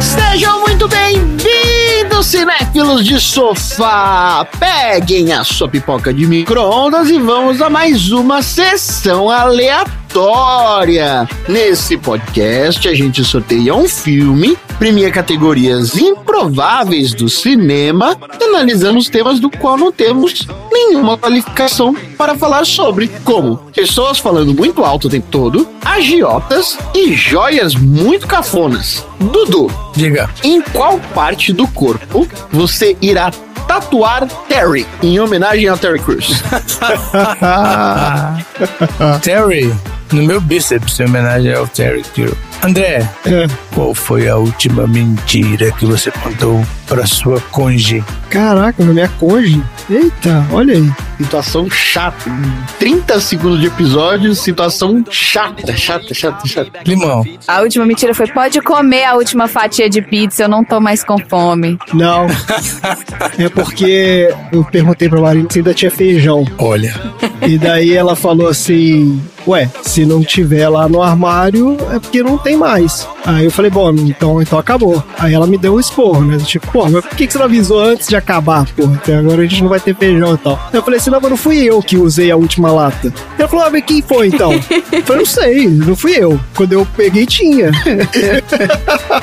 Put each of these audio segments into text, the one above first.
Sejam muito bem-vindos, cinéfilos de sofá! Peguem a sua pipoca de micro-ondas e vamos a mais uma sessão aleatória. Nesse podcast, a gente sorteia um filme, premia categorias improváveis do cinema, analisando os temas do qual não temos nenhuma qualificação para falar sobre, como pessoas falando muito alto o tempo todo, agiotas e joias muito cafonas. Dudu, Diga. em qual parte do corpo você irá tatuar Terry em homenagem a Terry Crews? Terry, no meu bíceps, em homenagem ao Terry Crew. André, É. qual foi a última mentira que você contou pra sua conge? Caraca, minha conge. Eita, olha aí. Situação chata. 30 segundos de episódio, situação chata, chata, chata, chata. Limão. A última mentira foi: pode comer a última fatia de pizza, eu não tô mais com fome. Não. é porque eu perguntei pra Marina se ainda tinha feijão. Olha, E daí ela falou assim: Ué, se não tiver lá no armário, é porque não tem mais. Aí eu falei, bom, então, então acabou. Aí ela me deu um esporro, né? Tipo, pô, mas por que que você não avisou antes de acabar, porra? Até agora a gente não vai ter feijão e tal. Eu falei assim, não, mas não fui eu que usei a última lata. Ela falou, ah, mas quem foi então? Eu falei, não sei, não fui eu. Quando eu peguei, tinha.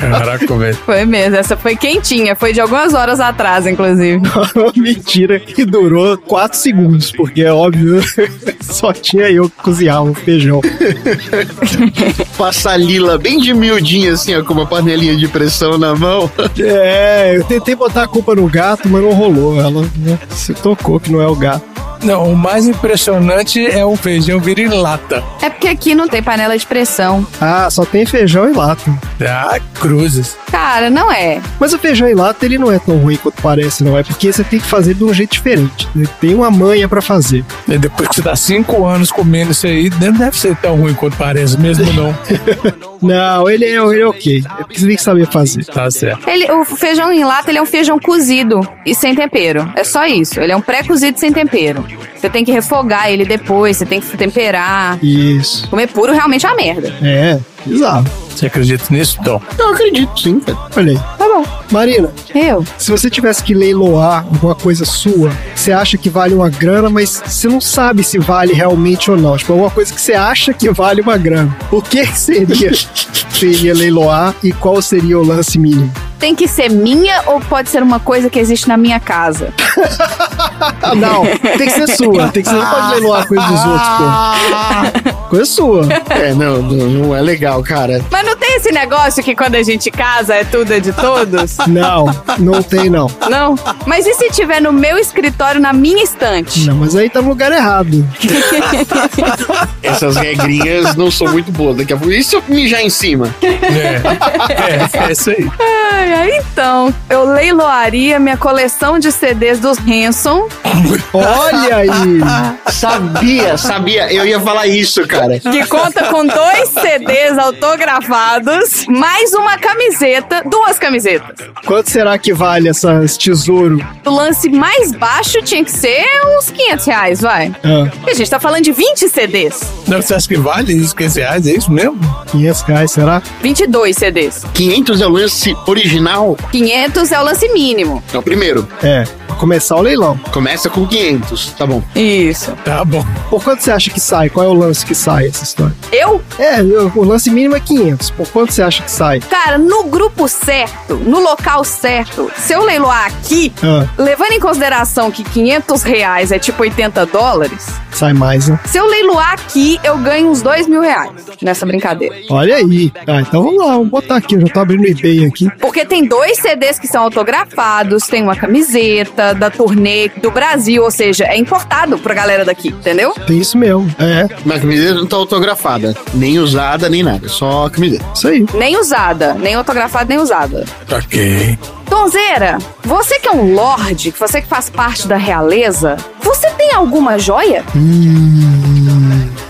caraca, velho. Foi mesmo, essa foi quentinha, foi de algumas horas atrás, inclusive. Uma mentira que durou 4 segundos, porque é óbvio, só tinha eu que cozinhava o feijão. Passa a Lila bem de miudinha, assim, ó, com uma panelinha de pressão na mão. É, eu tentei botar a culpa no gato, mas não rolou. Ela né, se tocou que não é o gato. Não, o mais impressionante é o feijão vir em lata. É porque aqui não tem panela de pressão. Ah, só tem feijão e lata. Ah, cruzes. Cara, não é. Mas o feijão em lata, ele não é tão ruim quanto parece, não. É porque você tem que fazer de um jeito diferente. né? Tem uma manha pra fazer. E depois que você tá cinco anos comendo isso aí, não deve ser tão ruim quanto parece, mesmo não. Não, ele é, ele é ok. É porque você tem que saber fazer. Tá certo. Ele, o feijão em lata ele é um feijão cozido e sem tempero. É só isso. Ele é um pré-cozido sem tempero. Você tem que refogar ele depois, você tem que temperar. Isso. Comer puro realmente é uma merda. É, bizarro. Você acredita nisso, Tom? Eu acredito, sim, cara. Olha aí. Tá bom. Marina, Eu? se você tivesse que leiloar alguma coisa sua, você acha que vale uma grana, mas você não sabe se vale realmente ou não. Tipo, alguma coisa que você acha que vale uma grana. O que que seria iria leiloar e qual seria o lance mínimo? Tem que ser minha ou pode ser uma coisa que existe na minha casa? Não. Tem que ser sua. Tem que ser, não pode leiloar coisa dos outros, pô. Coisa sua. É, não, não, não é legal, cara. Mas não tem esse negócio que quando a gente casa é tudo é de todos? Não, não tem, não. Não. Mas e se tiver no meu escritório, na minha estante? Não, mas aí tá no lugar errado. Essas regrinhas não são muito boas. Daqui a pouco. E se eu mijar em cima? É, é, é isso aí. Ai, ai, então, eu leiloaria minha coleção de CDs dos Hanson. Olha aí. Sabia, sabia. Eu ia falar isso, cara. Que conta com dois CDs autografados, mais uma camiseta, duas camisetas. Quanto será que vale essa, esse tesouro? O lance mais baixo tinha que ser uns 500 reais, vai. Ah, Porque a gente tá falando de 20 CDs. Não, você acha que vale isso, 15 reais? É isso mesmo? 500 reais, será? 22 CDs. 500 é o lance original? 500 é o lance mínimo. É o primeiro. É, pra começar o leilão. Começa com 500, tá bom. Isso. Tá bom. Por quanto você acha que sai? Qual é o lance que sai essa história? Eu, É, o lance mínimo é 500. Por quanto você acha que sai? cara, no grupo certo, no local certo, se eu leiloar aqui, Ah, levando em consideração que 500 reais é tipo 80 dólares, sai mais, né? se eu leiloar aqui, eu ganho uns 2 mil reais nessa brincadeira. Olha aí. Ah, então vamos lá, vamos botar aqui. Eu já tô abrindo o eBay aqui. Porque tem dois CDs que são autografados, tem uma camiseta da turnê do Brasil, ou seja, é importado pra galera daqui, entendeu? Tem isso mesmo. É, Mas a camiseta não tá autografada. Nem usada, nem nada. Só a camiseta. Isso aí. Nem usada, nem autografada, nem usada. Ok. Donzeira, você que é um lorde, você que faz parte da realeza, você tem alguma joia?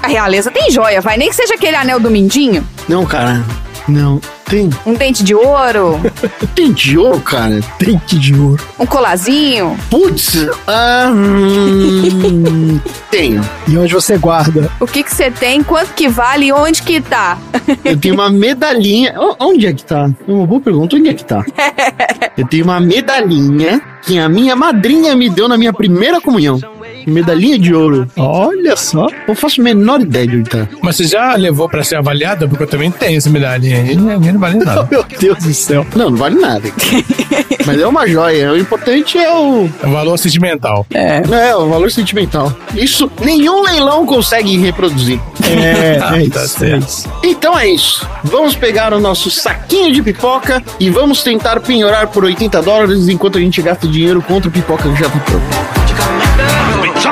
A realeza tem joia, vai nem que seja aquele anel do mindinho, Não, cara. Não. Tem. um dente de ouro, Tem de ouro, cara. Dente de ouro. um colazinho. Putz. Ah, hum, Tenho. E onde você guarda? O que que você tem, quanto que vale e onde que tá? Eu tenho uma medalhinha. Onde é que tá? É Uma boa pergunta. Onde é que tá? Eu tenho uma medalhinha que a minha madrinha me deu na minha primeira comunhão. Medalhinha de ouro. Olha só. Eu faço a menor ideia de onde tá. Mas você já levou pra ser avaliada? Porque eu também tenho essa medalhinha aí. Não não vale nada. Meu Deus do céu. Não, não vale nada. Mas é uma joia. O importante é o. É um valor sentimental. É, o valor sentimental. Isso nenhum leilão consegue reproduzir. É, é Tá isso. É certo. isso. Então é isso. Vamos pegar o nosso saquinho de pipoca e vamos tentar penhorar por 80 dólares enquanto a gente gasta dinheiro contra o pipoca que já tá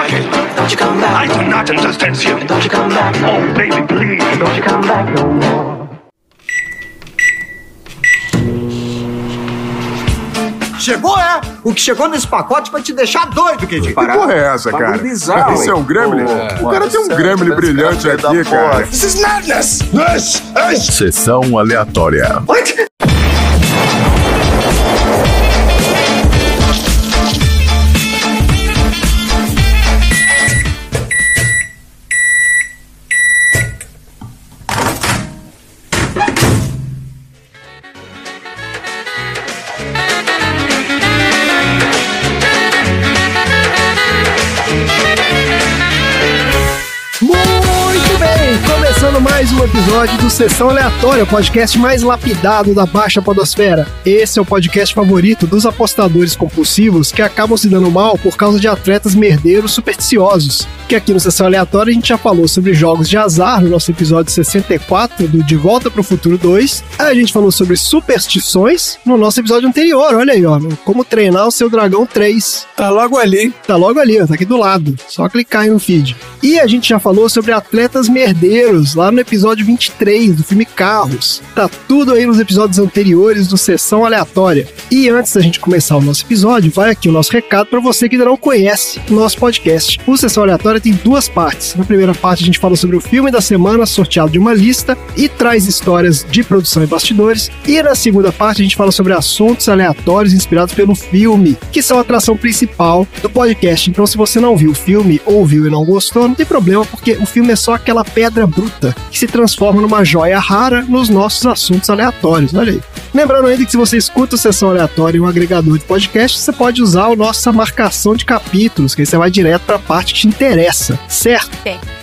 Chucky! Don't you come back. I do not understand you. Don't you come back. Oh, baby, please. Don't you come back no more. Chegou, é? O que chegou nesse pacote vai te deixar doido, Kedi. Que porra é essa, cara? Bagulho bizarro, Isso é um gremlin? o cara tem um gremlin brilhante aqui, cara. This is madness. This is Sessão aleatória. what? Mais um episódio do Sessão Aleatória, o podcast mais lapidado da Baixa Podosfera. Esse é o podcast favorito dos apostadores compulsivos que acabam se dando mal por causa de atletas merdeiros supersticiosos. Que aqui no Sessão Aleatória a gente já falou sobre jogos de azar no nosso episódio 64 do De Volta para o Futuro 2. A gente falou sobre superstições no nosso episódio anterior, olha aí, ó, como treinar o seu dragão 3. Tá logo ali. Tá logo ali, ó, tá aqui do lado. Só clicar aí no feed. E a gente já falou sobre atletas merdeiros lá no episódio 23 do filme Carros. Tá tudo aí nos episódios anteriores do Sessão Aleatória. E antes da gente começar o nosso episódio, vai aqui o nosso recado para você que ainda não conhece o nosso podcast. O Sessão Aleatória tem duas partes. Na primeira parte a gente fala sobre o filme da semana, sorteado de uma lista, e traz histórias de produção e bastidores. E na segunda parte a gente fala sobre assuntos aleatórios inspirados pelo filme, que são a atração principal do podcast. Então, se você não viu o filme, ou viu e não gostou, não tem problema, porque o filme é só aquela pedra bruta que se transforma numa joia rara nos nossos assuntos aleatórios. Olha aí. Lembrando ainda que se você escuta o Sessão Aleatória em um agregador de podcast, você pode usar a nossa marcação de capítulos, que aí você vai direto para a parte que te interessa, certo?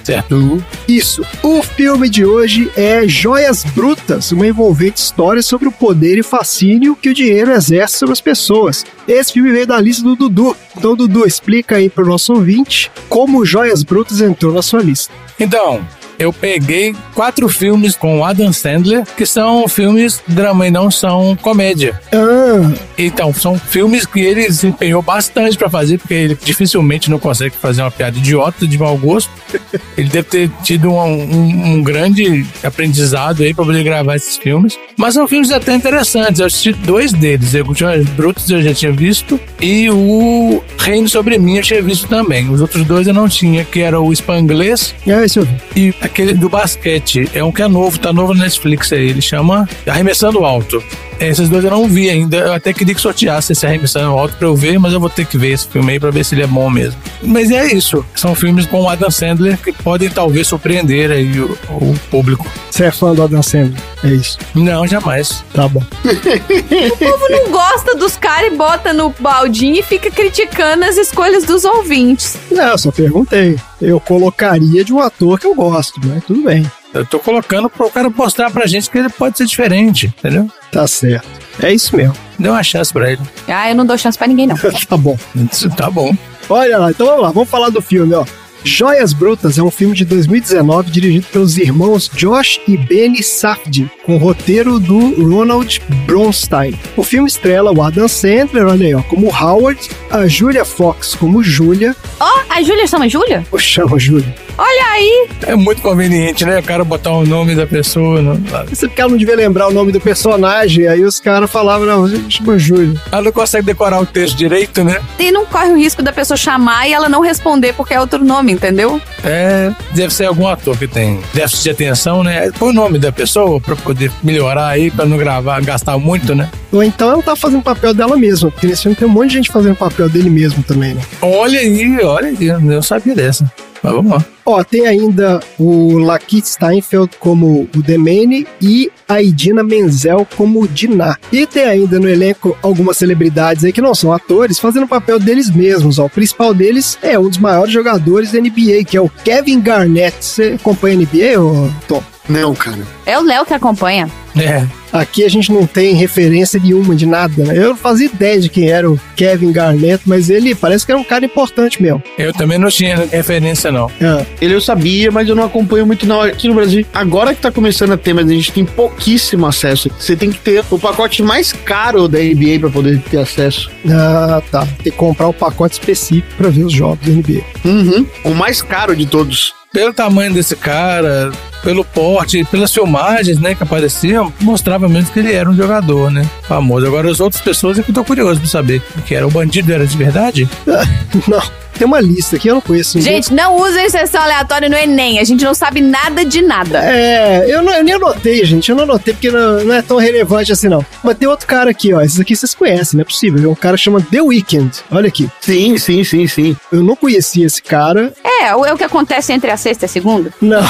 Certo. Isso. O filme de hoje é Joias Brutas, uma envolvente história sobre o poder e fascínio que o dinheiro exerce sobre as pessoas. Esse filme veio da lista do Dudu. Então, Dudu, explica aí pro nosso ouvinte como Joias Brutas entrou na sua lista. Então, eu peguei quatro filmes com o Adam Sandler, que são filmes drama e não são comédia. Ah, Então, são filmes que ele se empenhou bastante pra fazer, porque ele dificilmente não consegue fazer uma piada idiota de mau gosto. Ele deve ter tido um, um- um grande aprendizado aí pra poder gravar esses filmes. Mas são filmes até interessantes. Eu assisti dois deles. O Joias Brutos eu já tinha visto e o Reino Sobre Mim eu tinha visto também. Os outros dois eu não tinha, que era o Spanglês é eu vi. e aquele do basquete. É um que é novo, tá novo na Netflix aí. Ele chama Arremessando Alto. Esses dois eu não vi ainda. Eu até queria que sorteasse esse Arremessando Alto pra eu ver, mas eu vou ter que ver esse filme aí pra ver se ele é bom mesmo. Mas é isso. São filmes com o Adam Sandler que podem talvez surpreender aí o, o público. Você é fã do Adam Sandler? É isso. Não, jamais. Tá bom. O povo não gosta dos caras e bota no baldinho e fica criticando as escolhas dos ouvintes. Não, eu só perguntei. Eu colocaria de um ator que eu gosto, mas tudo bem. Eu tô colocando pro cara mostrar pra gente que ele pode ser diferente, entendeu? Tá certo. É isso mesmo. Dê uma chance pra ele. Ah, eu não dou chance pra ninguém, não. tá bom. Isso tá bom. Olha lá, então vamos lá, vamos falar do filme, ó. Joias Brutas é um filme de 2019 dirigido pelos irmãos Josh e Benny Safdie, com roteiro do Ronald Bronstein. O filme estrela o Adam Sandler, olha aí, ó, como Howard, a Julia Fox como Julia, Ó, a Júlia chama Júlia? ou chama Julia. Olha aí. É muito conveniente, né? O cara botar o nome da pessoa. no- Esse cara não devia lembrar o nome do personagem, aí os caras falavam, não, chama Julia. Ela não consegue decorar o texto direito, né? E não corre o risco da pessoa chamar e ela não responder porque é outro nome, entendeu? É, deve ser algum ator que tem déficit de atenção, né? Põe o nome da pessoa pra poder melhorar aí, pra não gravar, gastar muito, né? Ou então ela tá fazendo papel dela mesma, porque nesse filme tem um monte de gente fazendo papel dele mesmo também, né? Olha aí, olha aí, eu não sabia dessa. Mas vamos lá. Ó, tem ainda o Lakeith Steinfeld como o Demene e a Idina Menzel como Dinah. E tem ainda no elenco algumas celebridades aí que não são atores, fazendo o papel deles mesmos. Ó. O principal deles é um dos maiores jogadores da NBA, que é o Kevin Garnett. Você acompanha a NBA, ô, Tom? Não, cara. É o Léo que acompanha. É. Aqui a gente não tem referência nenhuma de nada, né? Eu não fazia ideia de quem era o Kevin Garnett, mas ele parece que era um cara importante mesmo. Eu também não tinha referência, não. É. Ele eu sabia, mas eu não acompanho muito não. Aqui no Brasil, agora que tá começando a ter, mas a gente tem pouquíssimo acesso. Você tem que ter o pacote mais caro da NBA pra poder ter acesso. Ah, tá. Tem que comprar um pacote específico pra ver os jogos da NBA. Uhum. O mais caro de todos. Pelo tamanho desse cara, pelo porte, pelas filmagens, né, que apareciam, mostrava mesmo que ele era um jogador, né, famoso. Agora, as outras pessoas é que eu tô curioso pra saber. Que era? O bandido era de verdade? não. Tem uma lista aqui, eu não conheço. ninguém. Gente, não usem sessão aleatória no Enem. A gente não sabe nada de nada. É, eu, não, eu nem anotei, gente. Eu não anotei porque não, não é tão relevante assim, não. Mas tem outro cara aqui, ó. Esses aqui vocês conhecem, não é possível. É um cara que chama The Weeknd. Olha aqui. Sim, sim, sim, sim. Eu não conhecia esse cara. É, é o que acontece entre a sexta e a segunda. Não,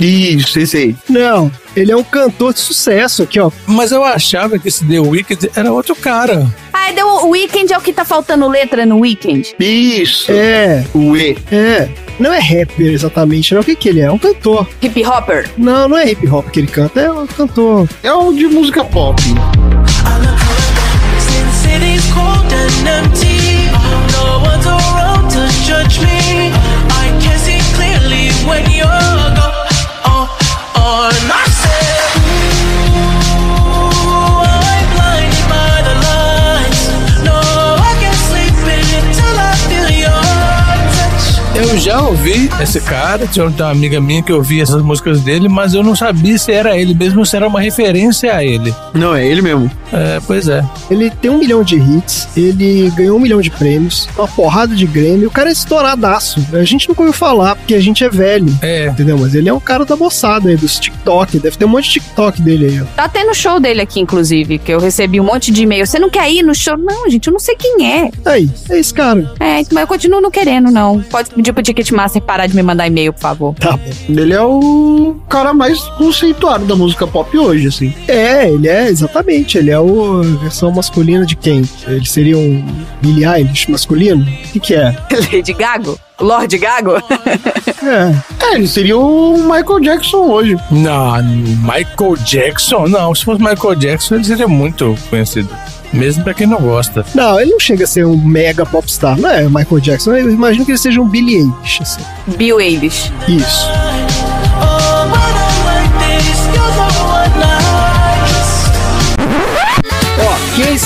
Isso, esse aí. não. Ele é um cantor de sucesso aqui, ó. Mas eu achava que esse The Wicked era outro cara. Ah, deu o Weekend é o que tá faltando letra no Weekend. Isso. É, O E. é. Não é rapper exatamente, não. O que que ele é? É um cantor. Hip Hopper. Não, não é hip hop que ele canta, é um cantor. É o de música pop. Since city's cold and empty, Ouvi esse cara, tinha uma amiga minha que ouvia essas músicas dele, mas eu não sabia se era ele mesmo, se era uma referência a ele. Não, é ele mesmo. É, pois é. Ele tem um milhão de hits, ele ganhou um milhão de prêmios, uma porrada de Grêmio. O cara é estouradaço. A gente nunca ouviu falar, porque a gente é velho. É. Entendeu? Mas ele é um cara da moçada aí, dos TikTok. Deve ter um monte de TikTok dele aí, ó. Tá tendo show dele aqui, inclusive, que eu recebi um monte de e-mail. Você não quer ir no show? Não, gente, eu não sei quem é. Aí, é esse cara. É, mas eu continuo não querendo, não. Pode pedir pro Ticketmaster parar de me mandar e-mail, por favor. Tá bom. Ele é o cara mais conceituado da música pop hoje, assim. É, ele é, exatamente. Ele é o a versão masculina de quem? Ele seria um Billie Eilish masculino? O que que é? Lady Gago? Lord Gago? É, É, ele seria o Michael Jackson hoje. Não, Michael Jackson? Não, se fosse Michael Jackson, ele seria muito conhecido. Mesmo pra quem não gosta. não, ele não chega a ser um mega popstar, não é Michael Jackson. Eu imagino que ele seja um Billie Eilish, assim. Bill Eilish. Isso.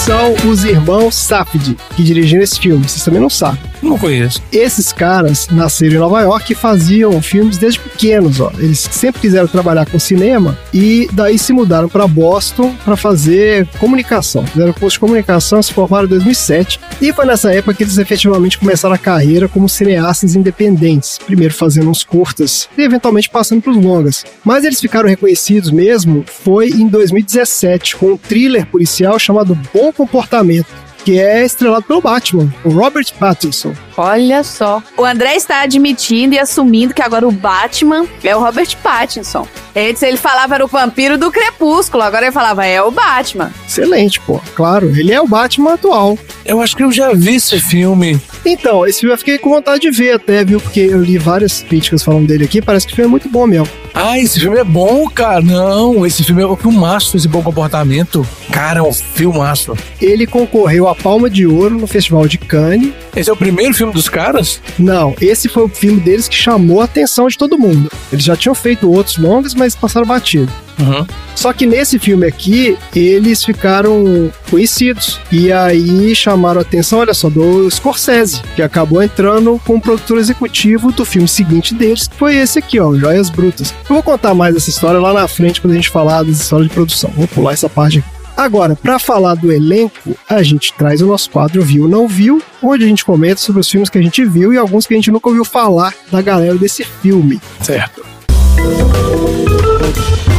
São os irmãos Safdie que dirigiram esse filme? Vocês também não sabem. Não conheço. Esses caras nasceram em Nova York e faziam filmes desde pequenos, ó. Eles sempre quiseram trabalhar com cinema e daí se mudaram para Boston para fazer comunicação. Fizeram curso de comunicação, se formaram em 2007 e foi nessa época que eles efetivamente começaram a carreira como cineastas independentes, primeiro fazendo uns curtas e eventualmente passando para os longas. Mas eles ficaram reconhecidos mesmo foi em 2017 com um thriller policial chamado Bom Comportamento. Que é estrelado pelo Batman, o Robert Pattinson. Olha só. O André está admitindo e assumindo que agora o Batman é o Robert Pattinson. Antes ele falava era o vampiro do Crepúsculo, agora ele falava é o Batman. Excelente, pô. Claro, ele é o Batman atual. Eu acho que eu já vi esse filme. Então, esse filme eu fiquei com vontade de ver até, viu? Porque eu li várias críticas falando dele aqui, parece que o filme é muito bom mesmo. Ah, esse filme é bom, cara. Não, esse filme é um filmaço, esse bom comportamento. Cara, é um filmaço. Ele concorreu à Palma de Ouro no Festival de Cannes. Esse é o primeiro filme dos caras? Não, esse foi o filme deles que chamou a atenção de todo mundo. Eles já tinham feito outros longas, mas passaram batido. Uhum. Só que nesse filme aqui, eles ficaram conhecidos. E aí chamaram a atenção, olha só, do Scorsese, que acabou entrando como produtor executivo do filme seguinte deles, que foi esse aqui, ó, Joias Brutas. Eu vou contar mais essa história lá na frente, quando a gente falar das histórias de produção. Vou pular essa parte aqui. Agora, para falar do elenco, a gente traz o nosso quadro Viu Não Viu, onde a gente comenta sobre os filmes que a gente viu e alguns que a gente nunca ouviu falar da galera desse filme. Certo.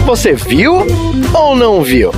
Você viu ou não viu?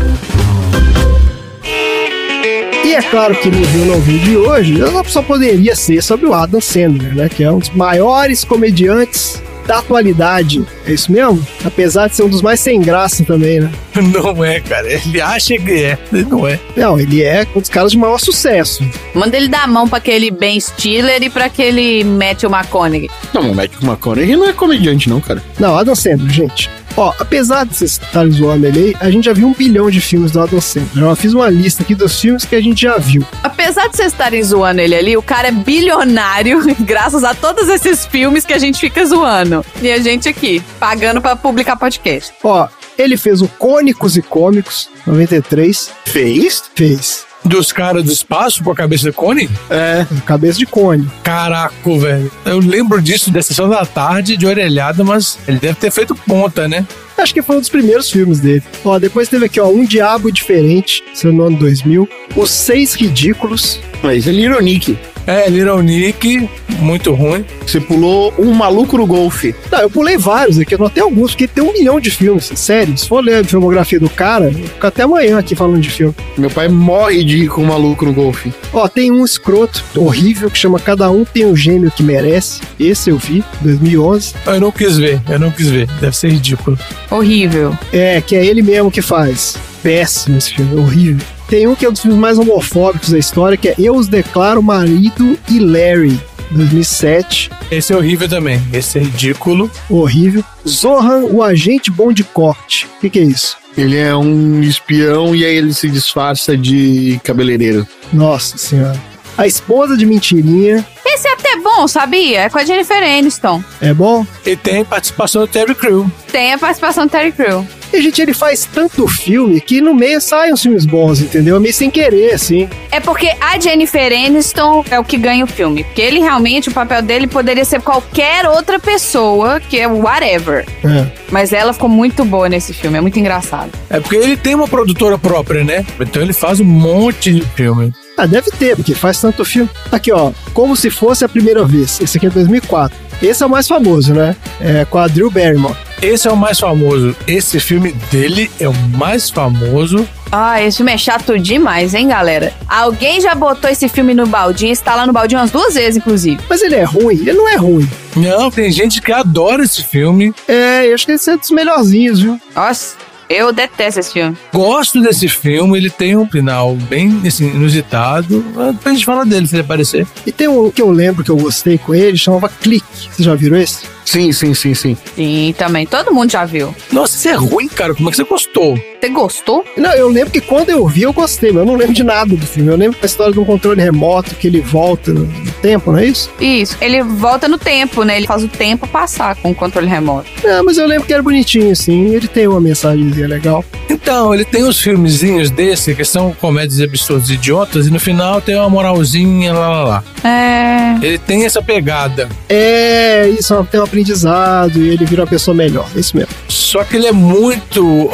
E é claro que no Rio Não Viu de hoje, só poderia ser sobre o Adam Sandler, né? Que é um dos maiores comediantes da atualidade. É isso mesmo? Apesar de ser um dos mais sem graça também, né? Não é, cara. Ele acha que é. Ele não é. Não, ele é um dos caras de maior sucesso. Manda ele dar a mão pra aquele Ben Stiller e pra aquele Matthew McConaughey. Não, o Matthew McConaughey não é comediante, não, cara. Não, Adam Sandler, gente. Ó, apesar de vocês estarem zoando ele aí, a gente já viu um bilhão de filmes do Adam Sandler. Eu fiz uma lista aqui dos filmes que a gente já viu. Apesar de vocês estarem zoando ele ali, o cara é bilionário graças a todos esses filmes que a gente fica zoando. E a gente aqui, pagando pra publicar podcast. Ó, ele fez o Cônicos e Cômicos, 93. Fez? Fez. Dos caras do espaço com a cabeça de cone? É, cabeça de cone. Caraca, velho. Eu lembro disso da sessão da tarde, de orelhada, mas ele deve ter feito ponta, né? Acho que foi um dos primeiros filmes dele. Ó, depois teve aqui, ó, Um Diabo Diferente, seu no ano 2000. Os Seis Ridículos. Mas é Little Nick. É, Little Nick, muito ruim. Você pulou Um Maluco no Golfe. Tá, eu pulei vários aqui, anotei alguns, porque tem um milhão de filmes. Sério, se for ler a filmografia do cara, eu fico até amanhã aqui falando de filme. Meu pai morre de ir com o Maluco no Golfe. Ó, tem um escroto horrível que chama Cada Um Tem o Gênio que Merece. Esse eu vi, 2011. Eu não quis ver, eu não quis ver. Deve ser ridículo. Horrível. É, que é ele mesmo que faz. Péssimo esse filme, horrível. Tem um que é um dos filmes mais homofóbicos da história, que é Eu os declaro marido e Larry, 2007. Esse é horrível também. Esse é ridículo. Horrível. Zohan, o agente bom de corte. O que, que é isso? Ele é um espião e aí ele se disfarça de cabeleireiro. Nossa senhora. A esposa de mentirinha. Esse é até bom, sabia? É com a Jennifer Aniston. É bom? E tem participação do Terry Crew. Tem a participação do Terry Crew. E, gente, ele faz tanto filme que no meio saem uns filmes bons, entendeu? Meio sem querer, assim. É porque a Jennifer Aniston é o que ganha o filme. Porque ele realmente, o papel dele poderia ser qualquer outra pessoa, que é whatever. É. Mas ela ficou muito boa nesse filme, é muito engraçado. É porque ele tem uma produtora própria, né? Então ele faz um monte de filme. Ah, deve ter, porque faz tanto filme. Aqui, ó. Como se fosse a primeira vez. Esse aqui é 2004. Esse é o mais famoso, né? É com a Drew Barrymore. Esse é o mais famoso. Esse filme dele é o mais famoso. Ah, esse filme é chato demais, hein, galera? Alguém já botou esse filme no baldinho, está lá no baldinho umas duas vezes, inclusive. Mas ele é ruim? Ele não é ruim. Não, tem gente que adora esse filme. É, eu acho que esse é dos melhorzinhos, viu? Nossa, eu detesto esse filme. Gosto desse filme, ele tem um final bem assim, inusitado. Depois a gente fala dele se ele aparecer. E tem um que eu lembro que eu gostei com ele, chamava Clique. Vocês já viram esse? Sim, sim, sim, sim. Sim, também. Todo mundo já viu. Nossa, isso é ruim, cara. Como é que você gostou? Você gostou? Não, eu lembro que quando eu vi, eu gostei, mas eu não lembro de nada do filme. Eu lembro da história de um controle remoto que ele volta no tempo, não é isso? Isso. Ele volta no tempo, né? Ele faz o tempo passar com o controle remoto. É, mas eu lembro que era bonitinho, assim. Ele tem uma mensagenzinha legal. Então, ele tem uns filmezinhos desse que são comédias absurdas e idiotas e no final tem uma moralzinha, lá, lá, lá. É. Ele tem essa pegada. É, isso tem um aprendizado e ele vira uma pessoa melhor. É isso mesmo. Só que ele é muito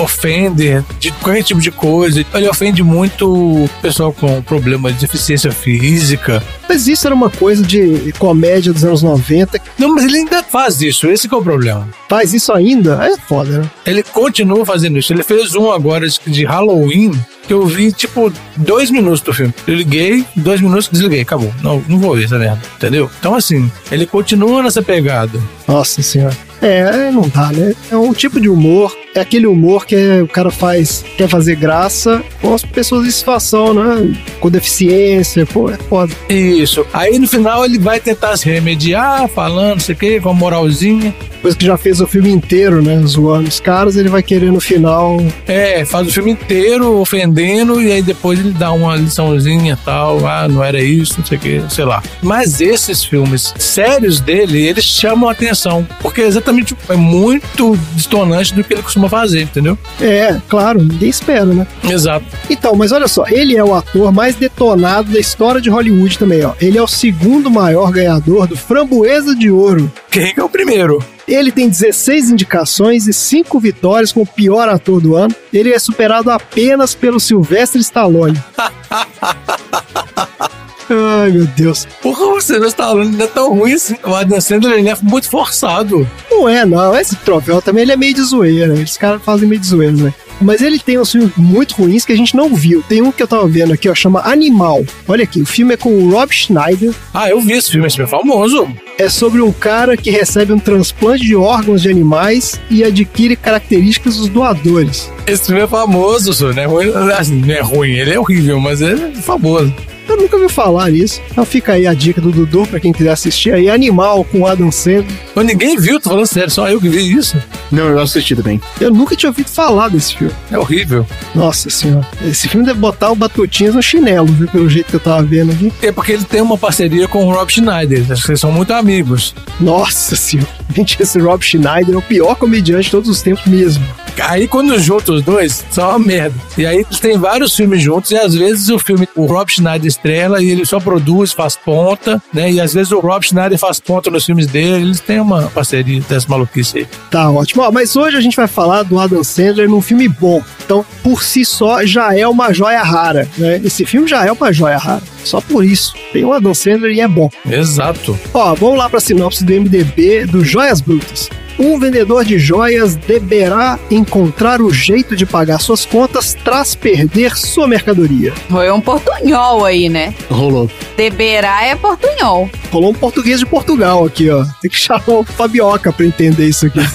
de qualquer tipo de coisa. Ele ofende muito o pessoal com problema de deficiência física. Mas isso era uma coisa de comédia dos anos 90. Não, mas ele ainda faz isso. Esse que é o problema. Faz isso ainda? É foda, né? Ele continua fazendo isso. Ele fez um agora de Halloween que eu vi, tipo, dois minutos do filme. Eu liguei, dois minutos, desliguei, acabou. Não, não vou ver essa merda, entendeu? Então, assim, ele continua nessa pegada. Nossa senhora. É, não dá, né? É um tipo de humor. É aquele humor que o cara faz, quer fazer graça com as pessoas em situação, né? Com deficiência, pô, é foda. Isso. Aí no final ele vai tentar se remediar, falando, não sei o quê, com a moralzinha. Depois que já fez o filme inteiro, né? Zoando os caras, ele vai querer no final. É, faz o filme inteiro ofendendo e aí depois ele dá uma liçãozinha e tal. Ah, não era isso, não sei o que, sei lá. Mas esses filmes sérios dele, eles chamam a atenção. Porque exatamente é muito distonante do que ele costuma fazer, entendeu? É, claro, ninguém espera, né? Exato. Então, mas olha só, ele é o ator mais detonado da história de Hollywood também, ó. Ele é o segundo maior ganhador do Framboesa de Ouro. Quem que é o primeiro? Ele tem 16 indicações e 5 vitórias como pior ator do ano. Ele é superado apenas pelo Sylvester Stallone. Ai, meu Deus. Porra, você não está não é tão ruim assim. O Adam Sandler ele é muito forçado. Não é, não. Esse troféu também ele é meio de zoeira. Esses caras fazem meio de zoeira, né? Mas ele tem uns filmes muito ruins que a gente não viu. Tem um que eu tava vendo aqui, ó, chama Animal. Olha aqui, o filme é com o Rob Schneider. Ah, eu vi esse filme, esse filme é famoso. É sobre um cara que recebe um transplante de órgãos de animais e adquire características dos doadores. Esse filme é famoso, senhor. Não é ruim, assim, não é ruim, ele é horrível, mas é famoso. Eu nunca ouvi falar nisso. Então fica aí a dica do Dudu pra quem quiser assistir aí. Animal com Adam Sandler. Mas ninguém viu, tô falando sério, só eu que vi isso. Não, eu assisti também. Eu nunca tinha ouvido falar desse filme. É horrível. Nossa senhora. Esse filme deve botar o Batutinhas no chinelo, viu? Pelo jeito que eu tava vendo aqui. É porque ele tem uma parceria com o Rob Schneider. Acho que eles são muito amigos. Nossa senhora. Gente, esse Rob Schneider é o pior comediante de todos os tempos mesmo. Aí quando juntam os dois, são uma merda. E aí eles têm vários filmes juntos, e às vezes o filme, o Rob Schneider estrela e ele só produz, faz ponta, né? E às vezes o Rob Schneider faz ponta nos filmes dele. Eles têm uma parceria dessa maluquice aí. Tá ótimo. Ó, mas hoje a gente vai falar do Adam Sandler num filme bom. Então, por si só, já é uma joia rara. Né? Esse filme já é uma joia rara. Só por isso. Tem o Adam Sandler e é bom. Exato. Ó, vamos lá pra sinopse do MDB do Joias Brutas. Um vendedor de joias deverá encontrar o jeito de pagar suas contas tras perder sua mercadoria. Foi um portunhol aí, né? Rolou. Deberá é portunhol. Rolou um português de Portugal aqui, ó. Tem que chamar o Fabioca pra entender isso aqui.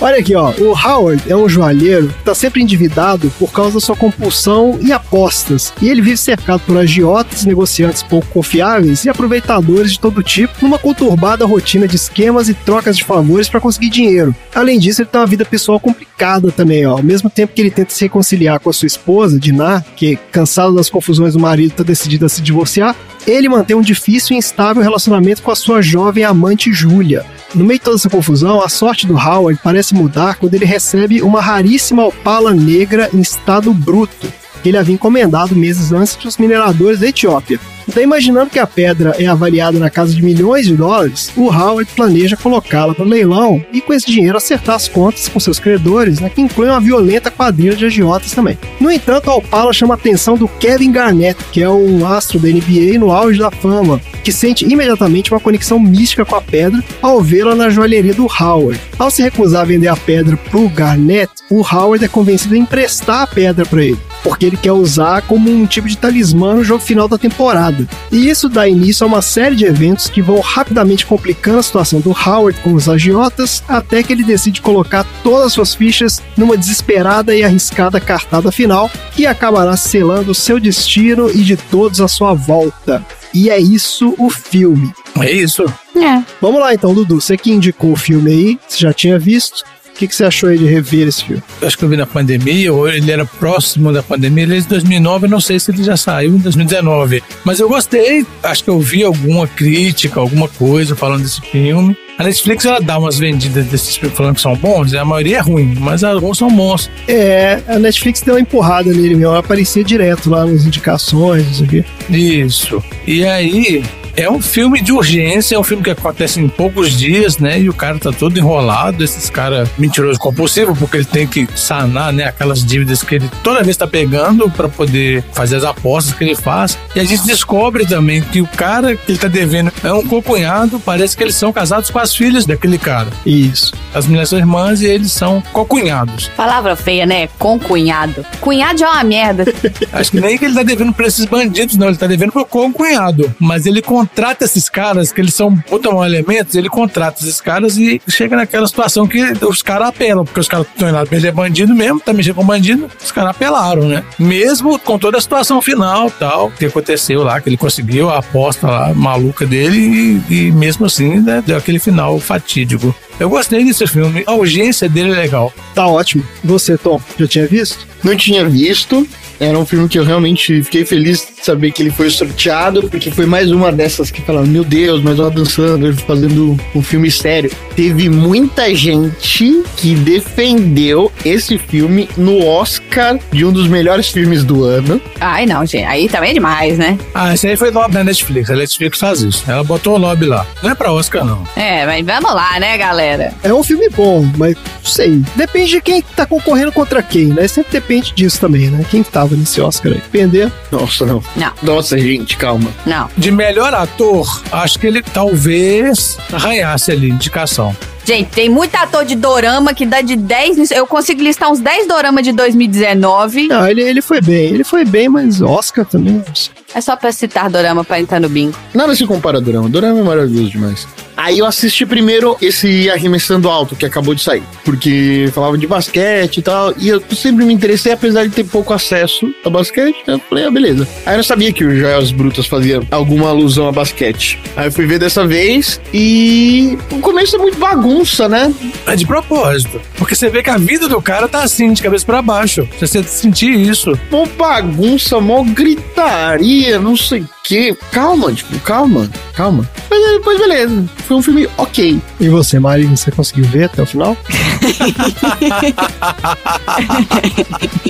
Olha aqui, ó. O Howard é um joalheiro que tá sempre endividado por causa da sua compulsão e apostas. E ele vive cercado por agiotas, negociantes pouco confiáveis e aproveitadores de todo tipo, numa conturbada rotina de esquemas e trocas de favores para conseguir dinheiro. Além disso, ele tem uma vida pessoal complicada também, ó. Ao mesmo tempo que ele tenta se reconciliar com a sua esposa, Dinah, que cansado das confusões do marido, tá decidida a se divorciar, ele mantém um difícil e instável relacionamento com a sua jovem amante Julia. No meio de toda essa confusão, a sorte do Howard parece mudar quando ele recebe uma raríssima opala negra em estado bruto, que ele havia encomendado meses antes dos mineradores da Etiópia. Então, imaginando que a pedra é avaliada na casa de milhões de dólares, o Howard planeja colocá-la para leilão e com esse dinheiro acertar as contas com seus credores, né, que inclui uma violenta quadrilha de agiotas também. No entanto, a Opala chama a atenção do Kevin Garnett, que é um astro da NBA no auge da fama, que sente imediatamente uma conexão mística com a pedra ao vê-la na joalheria do Howard. Ao se recusar a vender a pedra pro Garnett, o Howard é convencido a emprestar a pedra para ele, porque ele quer usar como um tipo de talismã no jogo final da temporada. E isso dá início a uma série de eventos que vão rapidamente complicando a situação do Howard com os agiotas, até que ele decide colocar todas as suas fichas numa desesperada e arriscada cartada final, que acabará selando seu destino e de todos à sua volta. E é isso o filme. É isso. É. Vamos lá então, Dudu. Você que indicou o filme aí, você já tinha visto. O que, que você achou aí de rever esse filme? Acho que eu vi na pandemia, ou ele era próximo da pandemia, ele é de 2009, eu não sei se ele já saiu em 2019. Mas eu gostei, acho que eu vi alguma crítica, alguma coisa falando desse filme. A Netflix ela dá umas vendidas desses filmes falando que são bons, e a maioria é ruim, mas alguns são bons. É, a Netflix deu uma empurrada nele mesmo, ela aparecia direto lá nas indicações, isso aqui. Isso. E aí, é um filme de urgência, é um filme que acontece em poucos dias, né? E o cara tá todo enrolado, esses cara mentiroso compulsivo, porque ele tem que sanar, né, aquelas dívidas que ele toda vez tá pegando para poder fazer as apostas que ele faz. E a gente descobre também que o cara que ele tá devendo é um cocunhado, parece que eles são casados com as filhas daquele cara. Isso. As meninas são irmãs e eles são cocunhados. Palavra feia, né? Com cunhado. Cunhado é uma merda. Acho que nem que ele tá devendo pra esses bandidos, não. Ele tá devendo pro concunhado. Mas ele contrata esses caras, que eles são puta elementos, ele contrata esses caras e chega naquela situação que os caras apelam, porque os caras estão indo lá pra ele é bandido mesmo, tá mexendo com bandido, os caras apelaram, né? Mesmo com toda a situação final tal, que aconteceu lá, que ele conseguiu a aposta lá maluca dele e, e mesmo assim, né, deu aquele final fatídico. Eu gostei desse filme, a urgência dele é legal. Tá ótimo. Você, Tom, já tinha visto? Não tinha visto. Era um filme que eu realmente fiquei feliz de saber que ele foi sorteado, porque foi mais uma dessas que falaram: Meu Deus, mas o Adam Sandler fazendo um filme sério. Teve muita gente que defendeu esse filme no Oscar de um dos melhores filmes do ano. Ai, não, gente. Aí também é demais, né? Ah, esse aí foi lobby da Netflix. A Netflix faz isso. Ela botou o lobby lá. Não é pra Oscar, não. É, mas vamos lá, né, galera? É um filme bom, mas não sei. Depende de quem tá concorrendo contra quem, né? Sempre depende disso também, né? Quem tava nesse Oscar aí. Depender. Nossa, não. Não. Nossa, gente, calma. Não. De melhor ator, acho que ele talvez arranhasse ali, indicação. Gente, tem muito ator de dorama que dá de 10. Eu consigo listar uns 10 dorama de 2019. Não, ele, ele foi bem. Ele foi bem, mas Oscar também. não sei. É só pra citar dorama pra entrar no bingo. Nada se compara a Dorama. Dorama é maravilhoso demais. Aí eu assisti primeiro esse Arremessando Alto, que acabou de sair. Porque falava de basquete e tal. E eu sempre me interessei, apesar de ter pouco acesso a basquete. Eu falei, ah, beleza. Aí eu não sabia que o Joias Brutas fazia alguma alusão a basquete. Aí eu fui ver dessa vez e. O começo é muito bagunça, né? É de propósito. Porque você vê que a vida do cara tá assim, de cabeça pra baixo. Se você sentir isso. Mó bagunça, mó gritaria, não sei o quê. Calma, tipo, calma, calma. Mas depois, beleza. Foi um filme ok. E você, Marina, você conseguiu ver até o final?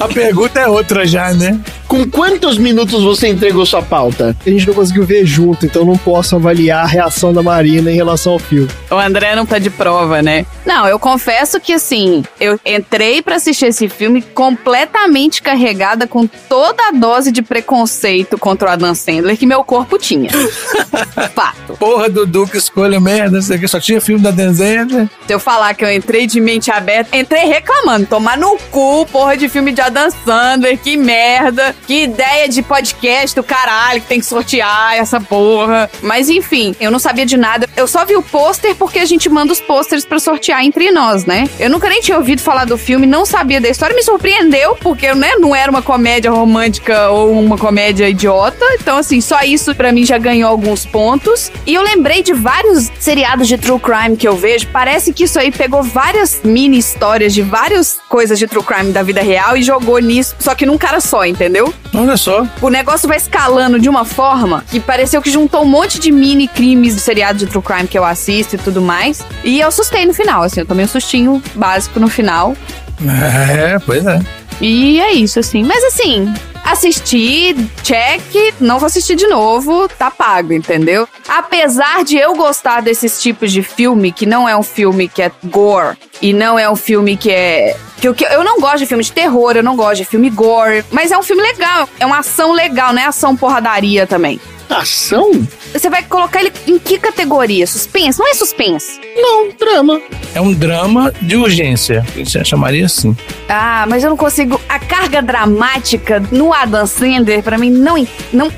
A pergunta é outra já, né? Com quantos minutos você entregou sua pauta? A gente não conseguiu ver junto, então não posso avaliar a reação da Marina em relação ao filme. O André não tá de prova, né? Não, eu confesso que assim, eu entrei pra assistir esse filme completamente carregada com toda a dose de preconceito contra o Adam Sandler que meu corpo tinha. Fato. Porra, Dudu, que escolha merda. Você que só tinha filme da Denzel. Se eu falar que eu entrei de mente aberta, entrei reclamando. Tomar no cu, porra de filme de Adam Sandler, que merda. Que ideia de podcast do caralho, que tem que sortear essa porra. Mas enfim, eu não sabia de nada. Eu só vi o pôster porque a gente manda os pôsteres pra sortear entre nós, né? Eu nunca nem tinha ouvido falar do filme, não sabia da história. Me surpreendeu, porque né, não era uma comédia romântica ou uma comédia idiota. Então, assim, só isso pra mim já ganhou alguns pontos. E eu lembrei de vários seriados de true crime que eu vejo. Parece que isso aí pegou várias mini histórias de várias coisas de true crime da vida real e jogou nisso, só que num cara só, entendeu? Olha só. O negócio vai escalando de uma forma que pareceu que juntou um monte de mini crimes do seriado de true crime que eu assisto e tudo mais. E eu assustei no final, assim, eu tomei um sustinho básico no final. É, pois é. E é isso, assim. Mas assim, assisti, check, não vou assistir de novo, tá pago, entendeu? Apesar de eu gostar desses tipos de filme, que não é um filme que é gore, e não é um filme que é. Eu, eu não gosto de filme de terror, eu não gosto de filme gore, mas é um filme legal, é uma ação legal, não é ação porradaria também. Ação? Você vai colocar ele em que categoria? Suspense? Não é suspense. Não, drama. É um drama de urgência. Você chamaria assim. Ah, mas eu não consigo. A carga dramática no Adam Sandler, pra mim, não. não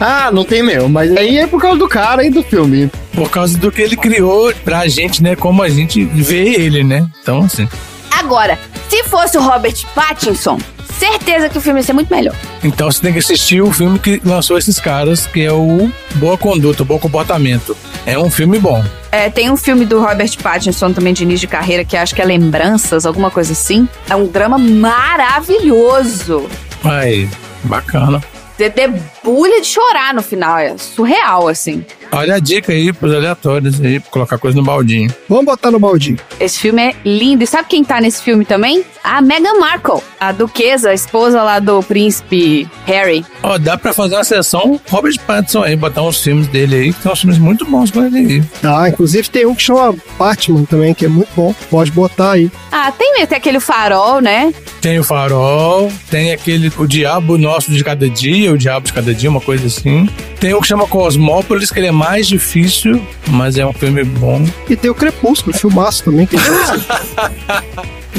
Ah, não tem mesmo, mas aí é por causa do cara e do filme. Por causa do que ele criou pra gente, né? Como a gente vê ele, né? Então, assim. Agora, se fosse o Robert Pattinson, certeza que o filme ia ser muito melhor. Então você tem que assistir o filme que lançou esses caras, que é o Boa Conduta, Bom Comportamento. É um filme bom. É, tem um filme do Robert Pattinson também de início de carreira que acho que é Lembranças, alguma coisa assim. É um drama maravilhoso. Ai, bacana. Você debulha de chorar no final, é surreal, assim. Olha a dica aí pros aleatórios aí, pra colocar coisa no baldinho. Vamos botar no baldinho. Esse filme é lindo. E sabe quem tá nesse filme também? A Meghan Markle, a duquesa, a esposa lá do príncipe Harry. Ó, dá pra fazer uma sessão Robert Pattinson aí, botar uns filmes dele aí, que tem uns filmes muito bons com ele aí. Ah, inclusive tem um que chama Batman também, que é muito bom. Pode botar aí. Ah, tem, tem aquele farol, né? Tem o Farol, tem aquele O Diabo Nosso de Cada Dia, O Diabo de Cada Dia, uma coisa assim. Tem um que chama Cosmópolis, que ele é mais difícil, mas é um filme bom. E tem o Crepúsculo, filmaço também. Que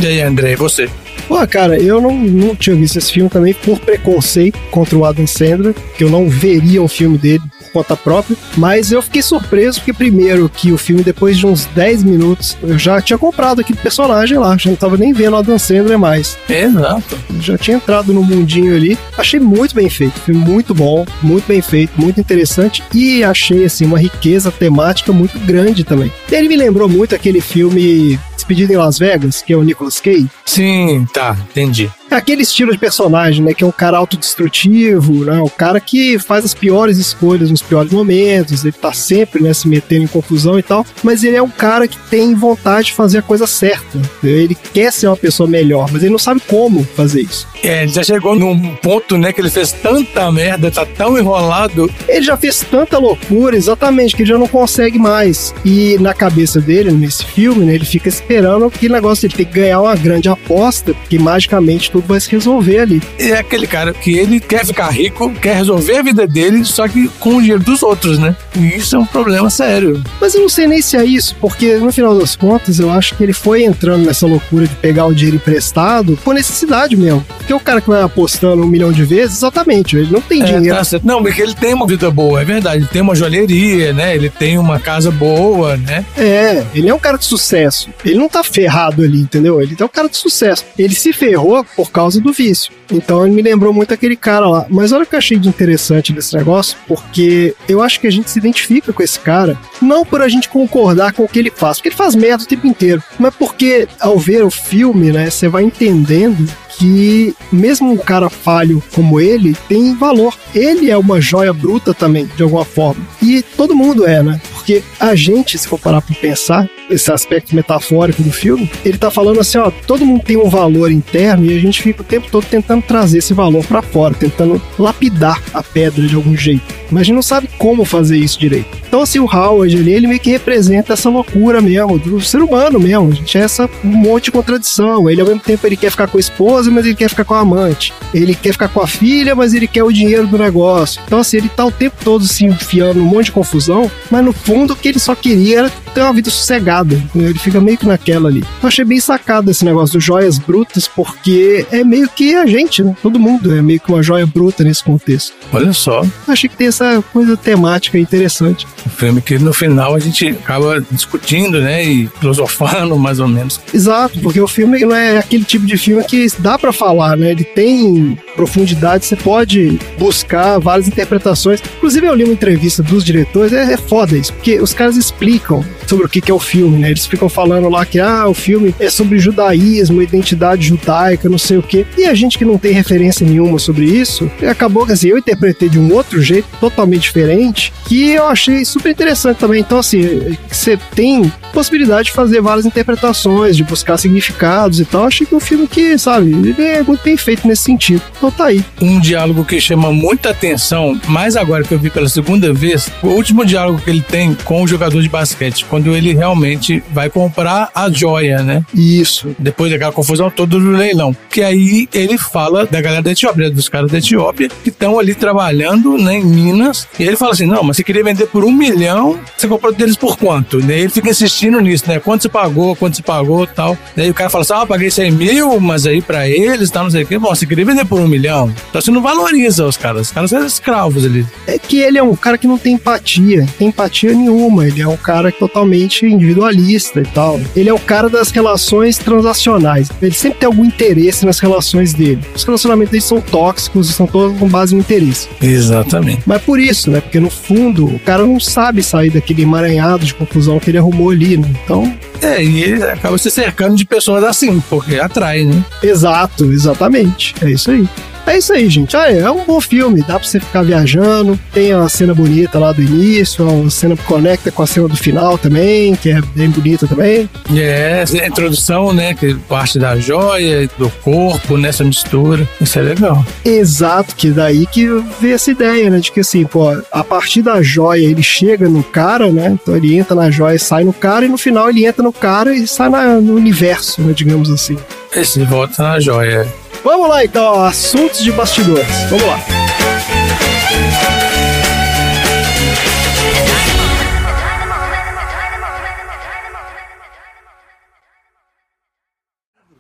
E aí, André, e você? Pô, cara, eu não, não tinha visto esse filme também por preconceito contra o Adam Sandler, que eu não veria um filme dele por conta própria, mas eu fiquei surpreso porque primeiro que o filme depois de uns 10 minutos eu já tinha comprado aquele personagem lá, já não tava nem vendo o Adam Sandler mais. Exato. Já tinha entrado no mundinho ali. Achei muito bem feito, filme muito bom, muito bem feito, muito interessante e achei assim uma riqueza temática muito grande também. Ele me lembrou muito aquele filme Despedido em Las Vegas, que é o Nicolas Cage. Sim, tá, entendi. É aquele estilo de personagem, né? Que é um cara autodestrutivo, né? O cara que faz as piores escolhas nos piores momentos, ele tá sempre, né, se metendo em confusão e tal, mas ele é um cara que tem vontade de fazer a coisa certa. Ele quer ser uma pessoa melhor, mas ele não sabe como fazer isso. É, ele já chegou num ponto, né, que ele fez tanta merda, tá tão enrolado. Ele já fez tanta loucura, exatamente, que ele já não consegue mais. E na cabeça dele, nesse filme, né, ele fica esperando aquele negócio de ele ter que ganhar uma grande aposta, porque magicamente tudo vai se resolver ali. É aquele cara que ele quer ficar rico, quer resolver a vida dele, só que com o dinheiro dos outros, né? E isso é um problema sério. Mas eu não sei nem se é isso, porque no final das contas eu acho que ele foi entrando nessa loucura de pegar o dinheiro emprestado por necessidade mesmo. Porque o cara que vai apostando um milhão de vezes, exatamente, ele não tem É, dinheiro. tá. Não, porque ele tem uma vida boa, é verdade. Ele tem uma joalheria, né? Ele tem uma casa boa, né? É, ele é um cara de sucesso. Ele não tá ferrado ali, entendeu? Ele é um cara de sucesso. Ele se ferrou por causa do vício. Então ele me lembrou muito aquele cara lá. Mas olha o que eu achei de interessante desse negócio, porque eu acho que a gente se identifica com esse cara, não por a gente concordar com o que ele faz, porque ele faz merda o tempo inteiro, mas porque ao ver o filme, né, você vai entendendo que mesmo um cara falho como ele tem valor. Ele é uma joia bruta também, de alguma forma. E todo mundo é, né? Porque a gente, se for parar pra pensar, esse aspecto metafórico do filme, ele tá falando assim, ó, todo mundo tem um valor interno e a gente fica o tempo todo tentando trazer esse valor pra fora, tentando lapidar a pedra de algum jeito. Mas a gente não sabe como fazer isso direito. Então, assim, o Howard ali, ele meio que representa essa loucura mesmo, do ser humano mesmo. A gente é essa um monte de contradição. Ele, ao mesmo tempo, ele quer ficar com a esposa, mas ele quer ficar com a amante. Ele quer ficar com a filha, mas ele quer o dinheiro do negócio. Então, assim, ele tá o tempo todo se enfiando num monte de confusão, mas no fundo o que ele só queria era ter uma vida sossegada. entendeu? Ele fica meio que naquela ali. Eu achei bem sacado esse negócio dos joias brutas, porque é meio que a gente, né? Todo mundo é meio que uma joia bruta nesse contexto. Olha só. Achei que tem essa coisa temática interessante. Um filme que no final a gente acaba discutindo, né? E filosofando, mais ou menos. Exato, porque o filme não é aquele tipo de filme que dá pra falar, né? Ele tem profundidade, você pode buscar várias interpretações. Inclusive, eu li uma entrevista dos diretores, é, é foda isso, porque os caras explicam sobre o que, é o filme, né? Eles ficam falando lá que ah, o filme é sobre judaísmo, identidade judaica, não sei o quê. E a gente que não tem referência nenhuma sobre isso, acabou que assim, eu interpretei de um outro jeito, totalmente diferente, que eu achei super interessante também. Então, assim, você tem possibilidade de fazer várias interpretações, de buscar significados e tal. Achei que é um filme que, sabe, ele é muito bem feito nesse sentido. Então tá aí. Um diálogo que chama muita atenção, mais agora que eu vi pela segunda vez, o último diálogo que ele tem com o jogador de basquete, quando ele realmente vai comprar a joia, né? Isso. Depois daquela confusão toda do leilão. Que aí ele fala da galera da Etiópia, dos caras da Etiópia, que estão ali trabalhando né, em Minas. E ele fala assim: não, mas você queria vender por um milhão, você comprou deles por quanto? Daí ele fica insistindo nisso, né? Quanto você pagou, quanto você pagou tal. Daí o cara fala assim: ah, paguei 100 mil, mas aí pra eles, tal, não sei o quê. Bom, você queria vender por um milhão. Então você não valoriza os caras. Os caras são escravos ali. É que ele é um cara que não tem empatia, tem empatia nenhuma. Ele é um cara totalmente individualista e tal. Ele é o cara das relações transacionais. Ele sempre tem algum interesse nas relações dele. Os relacionamentos dele são tóxicos e são todos com base no interesse. Exatamente. Mas por isso, né? Porque no fundo, o cara não sabe sair daquele emaranhado de confusão que ele arrumou ali, né? Então, É, e ele acaba se cercando de pessoas assim, porque atrai, né? exato, exatamente. É isso aí. É isso aí, gente. Ah, é um bom filme, dá pra você ficar viajando. Tem a cena bonita lá do início, a cena que conecta com a cena do final também, que é bem bonita também. É, essa introdução, né? Que parte da joia, do corpo, nessa mistura. Isso é legal. Exato, que daí que veio essa ideia, né? De que assim, pô, a partir da joia ele chega no cara, né? Então ele entra na joia e sai no cara, e no final ele entra no cara e sai na- no universo, né? Digamos assim. Esse volta na joia. Vamos lá então, assuntos de bastidores. Vamos lá.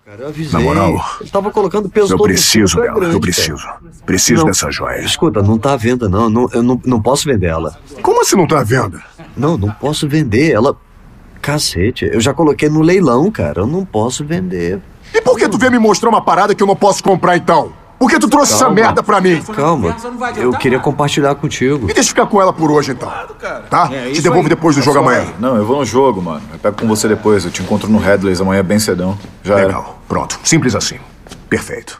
Cara, eu avisei. Na moral, Ele tava colocando peso Eu todo preciso dela, grande, eu cara. preciso. Preciso Não. dessa joia. Escuta, não tá à venda, não. não eu não, não posso vender ela. Como assim não tá à venda? Não, não posso vender ela. Cacete, eu já coloquei no leilão, cara. Eu não posso vender. E por que tu veio me mostrar uma parada que eu não posso comprar então? Por que tu trouxe essa Calma. merda pra mim? Calma, eu queria compartilhar contigo. Me deixa ficar com ela por hoje então. Tá? É, Te devolvo aí. depois do É jogo amanhã. aí. Não, eu vou no jogo, mano. Eu pego com você depois. Eu te encontro no Headley's amanhã bem cedão. Já era. Legal. Pronto. Simples assim. Perfeito.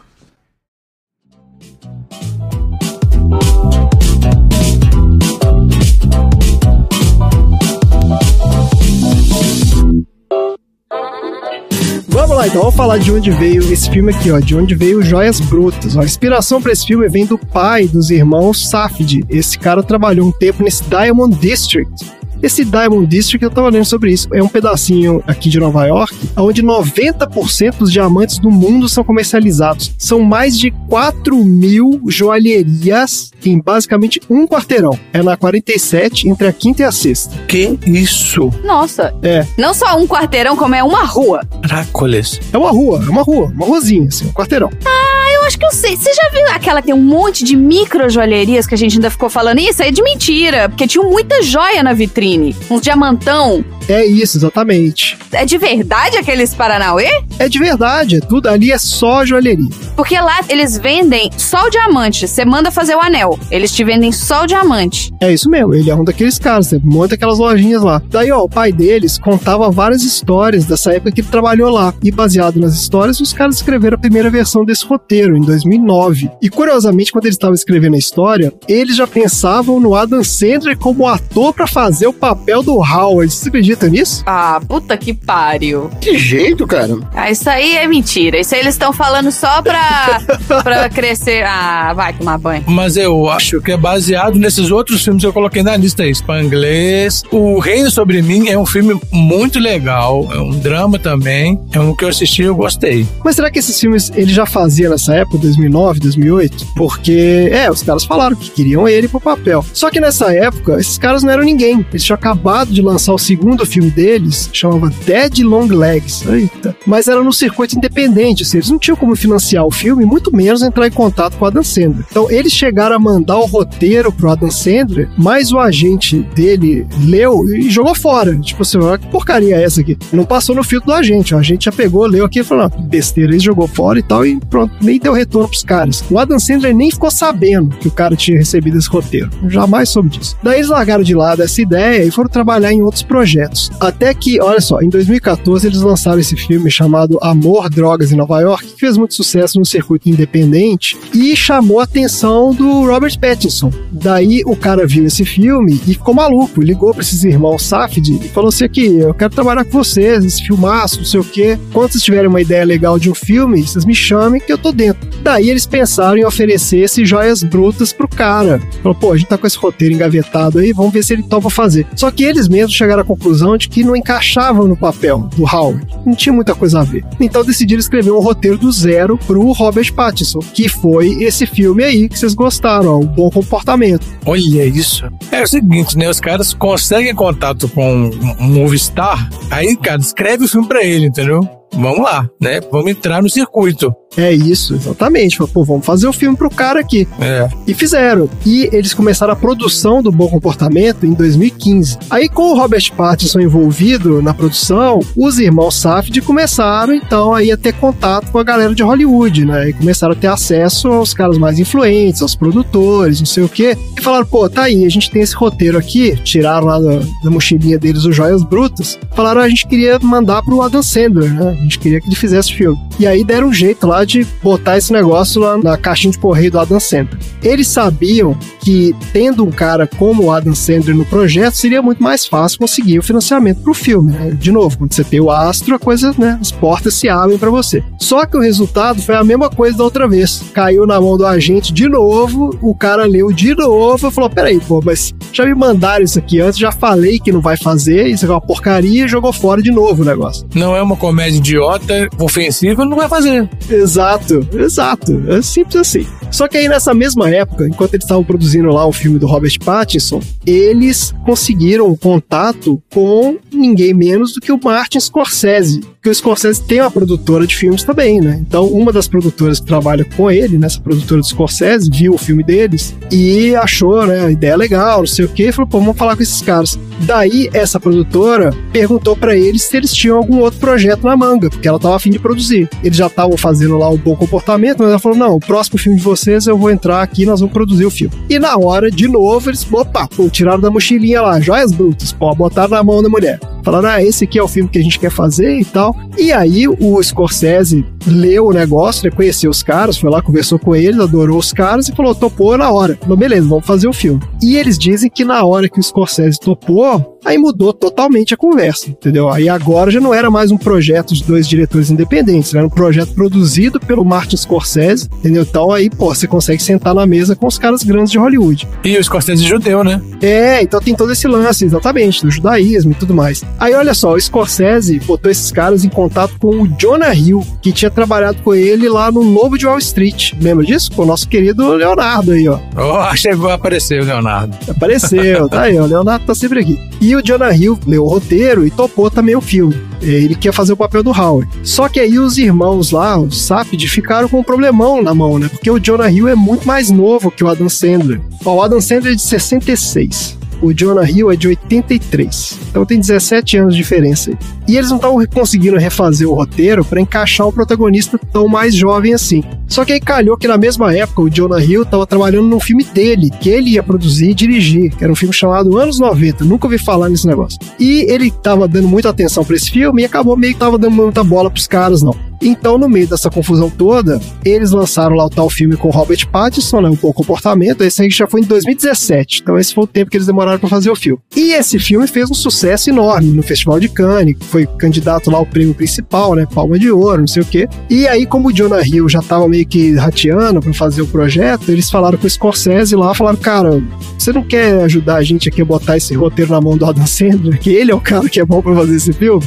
Vamos lá, então, vamos falar de onde veio esse filme aqui, ó. De onde veio Joias Brutas. A inspiração para esse filme vem do pai dos irmãos Safdie. Esse cara trabalhou um tempo nesse Diamond District. Esse Diamond District, eu tava lendo sobre isso, é um pedacinho aqui de Nova York, onde 90% dos diamantes do mundo são comercializados. São mais de 4 mil joalherias em basicamente um quarteirão. É na 47, entre a quinta e a sexta. Que isso? Nossa. É. Não só um quarteirão, como é uma rua. Caracoles. É uma rua, é uma rua, uma ruazinha, assim, um quarteirão. Ah, acho que eu sei. Você já viu aquela que tem um monte de micro joalherias que a gente ainda ficou falando? Isso aí é de mentira, porque tinha muita joia na vitrine. Uns diamantão. É isso, exatamente. É de verdade aqueles Paranauê? É de verdade, é tudo ali é só joalheria. Porque lá eles vendem só o diamante. Você manda fazer o anel. Eles te vendem só o diamante. É isso mesmo, ele é um daqueles caras, você monta aquelas lojinhas lá. Daí, ó, o pai deles contava várias histórias dessa época que ele trabalhou lá. E baseado nas histórias, os caras escreveram a primeira versão desse roteiro, em 2009. E curiosamente, quando eles estavam escrevendo a história, eles já pensavam no Adam Sandler como ator pra fazer o papel do Howard. Você acredita nisso? Ah, puta que pariu. Que jeito, cara. Ah, isso aí é mentira. Isso aí eles estão falando só pra, pra crescer. Ah, vai tomar banho. Mas eu acho que é baseado nesses outros filmes que eu coloquei na lista aí. Spanglês. O Reino Sobre Mim é um filme muito legal. É um drama também. É um que eu assisti e eu gostei. Mas será que esses filmes ele já fazia nessa época, 2009, 2008? Porque, é, os caras falaram que queriam ele pro papel. Só que nessa época, esses caras não eram ninguém. Eles tinham acabado de lançar o segundo filme deles, chamava Dead Long Legs. Eita. Mas era no circuito independente, ou seja, eles não tinham como financiar o filme, muito menos entrar em contato com o Adam Sandler. Então, eles chegaram a mandar o roteiro pro Adam Sandler, mas o agente dele leu e jogou fora. Tipo assim, "Ah, que porcaria é essa aqui? Não passou no filtro do agente. O agente já pegou, leu aqui e falou: que besteira, ele jogou fora e tal, e pronto, nem deu retorno pros caras. O Adam Sandler nem ficou sabendo que o cara tinha recebido esse roteiro. Jamais soube disso. Daí eles largaram de lado essa ideia e foram trabalhar em outros projetos. Até que, olha só, em 2014 eles lançaram esse filme chamado Amor, Drogas em Nova York, que fez muito sucesso no circuito independente e chamou a atenção do Robert Pattinson. Daí o cara viu esse filme e ficou maluco, ligou para esses irmãos Safdie e falou assim aqui, eu quero trabalhar com vocês, esse filmaço, não sei o quê. Quando vocês tiverem uma ideia legal de um filme, vocês me chamem que eu tô dentro. Daí eles pensaram em oferecer esses joias brutas pro cara. Falou, pô, a gente tá com esse roteiro engavetado aí, vamos ver se ele topa fazer. Só que eles mesmos chegaram à conclusão de que não encaixavam no papel do Howard. Não tinha muita coisa a ver. Então decidiram escrever um roteiro do zero pro Robert Pattinson, que foi esse filme aí que vocês gostaram, ó, o Bom Comportamento. Olha isso. É o seguinte, né? Os caras conseguem contato com um movie star, aí, cara, escreve o filme pra ele, entendeu? Vamos lá, né? Vamos entrar no circuito. É isso, exatamente. Pô, vamos fazer o filme pro cara aqui. É. E fizeram. E eles começaram a produção do Bom Comportamento em 2015. Aí, com o Robert Pattinson envolvido na produção, os irmãos Safdie começaram, então, aí a ter contato com a galera de Hollywood, né? E começaram a ter acesso aos caras mais influentes, aos produtores, não sei o quê. E falaram, pô, tá aí, a gente tem esse roteiro aqui. Tiraram lá da, da mochilinha deles os Joias Brutas. Falaram, a gente queria mandar pro Adam Sandler, né? A gente queria que ele fizesse filme. E aí deram um jeito lá de botar esse negócio lá na caixinha de correio do Adam Sandler. Eles sabiam que tendo um cara como o Adam Sandler no projeto, seria muito mais fácil conseguir o financiamento pro filme. Né? De novo, quando você tem o astro, a coisa, né? As portas se abrem para você. Só que o resultado foi a mesma coisa da outra vez. Caiu na mão do agente de novo, o cara leu de novo e falou: peraí, pô, mas já me mandaram isso aqui antes, já falei que não vai fazer, isso é uma porcaria e jogou fora de novo o negócio. Não é uma comédia idiota, ofensiva, não vai fazer. Exato, exato. É simples assim. Só que aí nessa mesma época, enquanto eles estavam produzindo lá o filme do Robert Pattinson, eles conseguiram contato com ninguém menos do que o Martin Scorsese. Porque o Scorsese tem uma produtora de filmes também, né? Então, uma das produtoras que trabalha com ele, nessa produtora do Scorsese, viu o filme deles e achou, né, a ideia legal, não sei o quê, e falou, pô, vamos falar com esses caras. Daí, essa produtora perguntou para eles se eles tinham algum outro projeto na manga, porque ela tava afim de produzir. Eles já estavam fazendo lá o bom comportamento, mas ela falou: não, o próximo filme de vocês eu vou entrar aqui nós vamos produzir o filme. E na hora, de novo, eles, opa, pô, tiraram da mochilinha lá, joias brutas, pô, botaram na mão da mulher. Falaram, ah, esse aqui é o filme que a gente quer fazer e tal. E aí o Scorsese leu o negócio, né, conheceu os caras, foi lá, conversou com eles, adorou os caras e falou, topou na hora. Falou, beleza, vamos fazer o filme. E eles dizem que na hora que o Scorsese topou, aí mudou totalmente a conversa, entendeu? Aí agora já não era mais um projeto de dois diretores independentes, era um projeto produzido pelo Martin Scorsese, entendeu? Então aí, pô, você consegue sentar na mesa com os caras grandes de Hollywood. E o Scorsese judeu, né? É, então tem todo esse lance, exatamente, do judaísmo e tudo mais. Aí olha só, o Scorsese botou esses caras em contato com o Jonah Hill, que tinha trabalhado com ele lá no Lobo de Wall Street. Lembra disso? Com o nosso querido Leonardo aí, ó. Oh, chegou a aparecer o Leonardo. Apareceu, tá aí, ó. O Leonardo tá sempre aqui. E o Jonah Hill leu o roteiro e topou também o filme. Ele quer fazer o papel do Howard. Só que aí os irmãos lá, os Sapid, ficaram com um problemão na mão, né? Porque o Jonah Hill é muito mais novo que o Adam Sandler. Ó, o Adam Sandler é de 66. O Jonah Hill é de 83. Então tem 17 anos de diferença. E eles não estavam conseguindo refazer o roteiro para encaixar o protagonista tão mais jovem assim. Só que aí calhou que na mesma época o Jonah Hill estava trabalhando num filme dele, que ele ia produzir e dirigir, que era um filme chamado Anos 90. Nunca ouvi falar nesse negócio. E ele estava dando muita atenção para esse filme e acabou meio que tava dando muita bola pros caras, não. Então, no meio dessa confusão toda, eles lançaram lá o tal filme com Robert Pattinson, né? Um bom comportamento. Esse aí já foi em 2017. Então, esse foi o tempo que eles demoraram para fazer o filme. E esse filme fez um sucesso enorme no Festival de Cannes. Foi candidato lá ao prêmio principal, né? Palma de Ouro, não sei o quê. E aí, como o Jonah Hill já tava meio que rateando para fazer o projeto, eles falaram com o Scorsese lá, falaram, cara, você não quer ajudar a gente aqui a botar esse roteiro na mão do Adam Sandler? Que ele é o cara que é bom para fazer esse filme?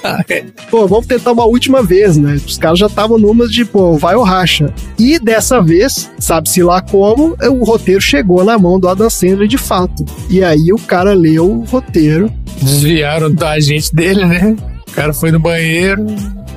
Pô, vamos tentar uma última vez, né? Os caras já estavam numas de, pô, vai ou racha. E dessa vez, sabe-se lá como, o roteiro chegou na mão do Adam Sandler de fato. E aí o cara leu o roteiro. Desviaram da gente dele, né? O cara foi no banheiro.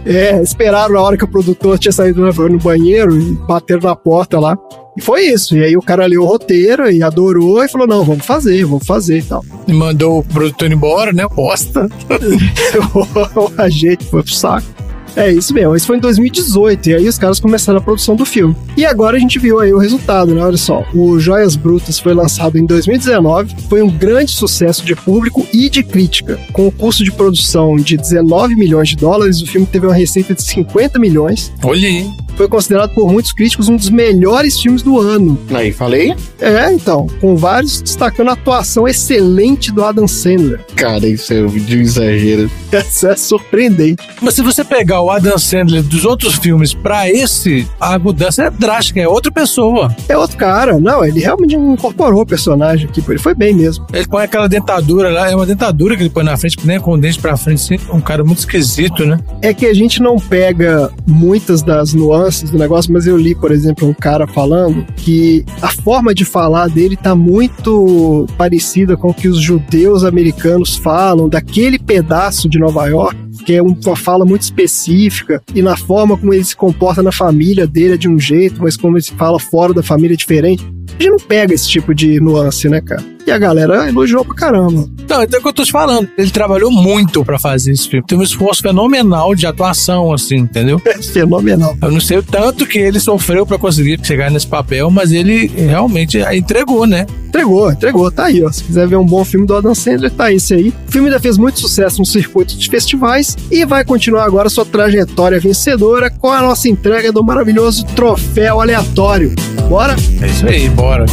É, esperaram a hora que o produtor tinha saído no banheiro e bateram na porta lá. E foi isso. E aí o cara leu o roteiro e adorou e falou: não, vamos fazer, vamos fazer e tal. E mandou o produtor embora, né? Posta. o agente foi pro saco. É isso mesmo, isso foi em 2018, e aí os caras começaram a produção do filme. E agora a gente viu aí o resultado, né? Olha só, o Joias Brutas foi lançado em 2019, foi um grande sucesso de público e de crítica. Com o custo de produção de 19 milhões de dólares, o filme teve uma receita de 50 milhões. Olha aí. Foi considerado por muitos críticos um dos melhores filmes do ano. Aí, falei? É, então, com vários destacando a atuação excelente do Adam Sandler. Cara, isso é de um exagero. Isso é surpreendente. Mas se você pegar o Adam Sandler dos outros filmes pra esse, a mudança é drástica, é outra pessoa. É outro cara. Não, ele realmente incorporou o personagem aqui, ele foi bem mesmo. Ele põe aquela dentadura lá, é uma dentadura que ele põe na frente, nem com o dente pra frente, assim, um cara muito esquisito, né? É que a gente não pega muitas das nuances do negócio, mas eu li, por exemplo, um cara falando que a forma de falar dele tá muito parecida com o que os judeus americanos falam daquele pedaço de Nova York, que é uma fala muito específica, e na forma como ele se comporta na família dele é de um jeito, mas como ele se fala fora da família é diferente. A gente não pega esse tipo de nuance, né, cara? E a galera elogiou pra caramba. Não, então é o que eu tô te falando. Ele trabalhou muito pra fazer esse filme. Teve um esforço fenomenal de atuação, assim, entendeu? É fenomenal. Eu não sei o tanto que ele sofreu pra conseguir chegar nesse papel, mas ele realmente entregou, né? Entregou, entregou. Tá aí, ó. Se quiser ver um bom filme do Adam Sandler, tá esse aí. O filme ainda fez muito sucesso no circuito de festivais e vai continuar agora sua trajetória vencedora com a nossa entrega do maravilhoso troféu aleatório. Bora? É isso aí, bora.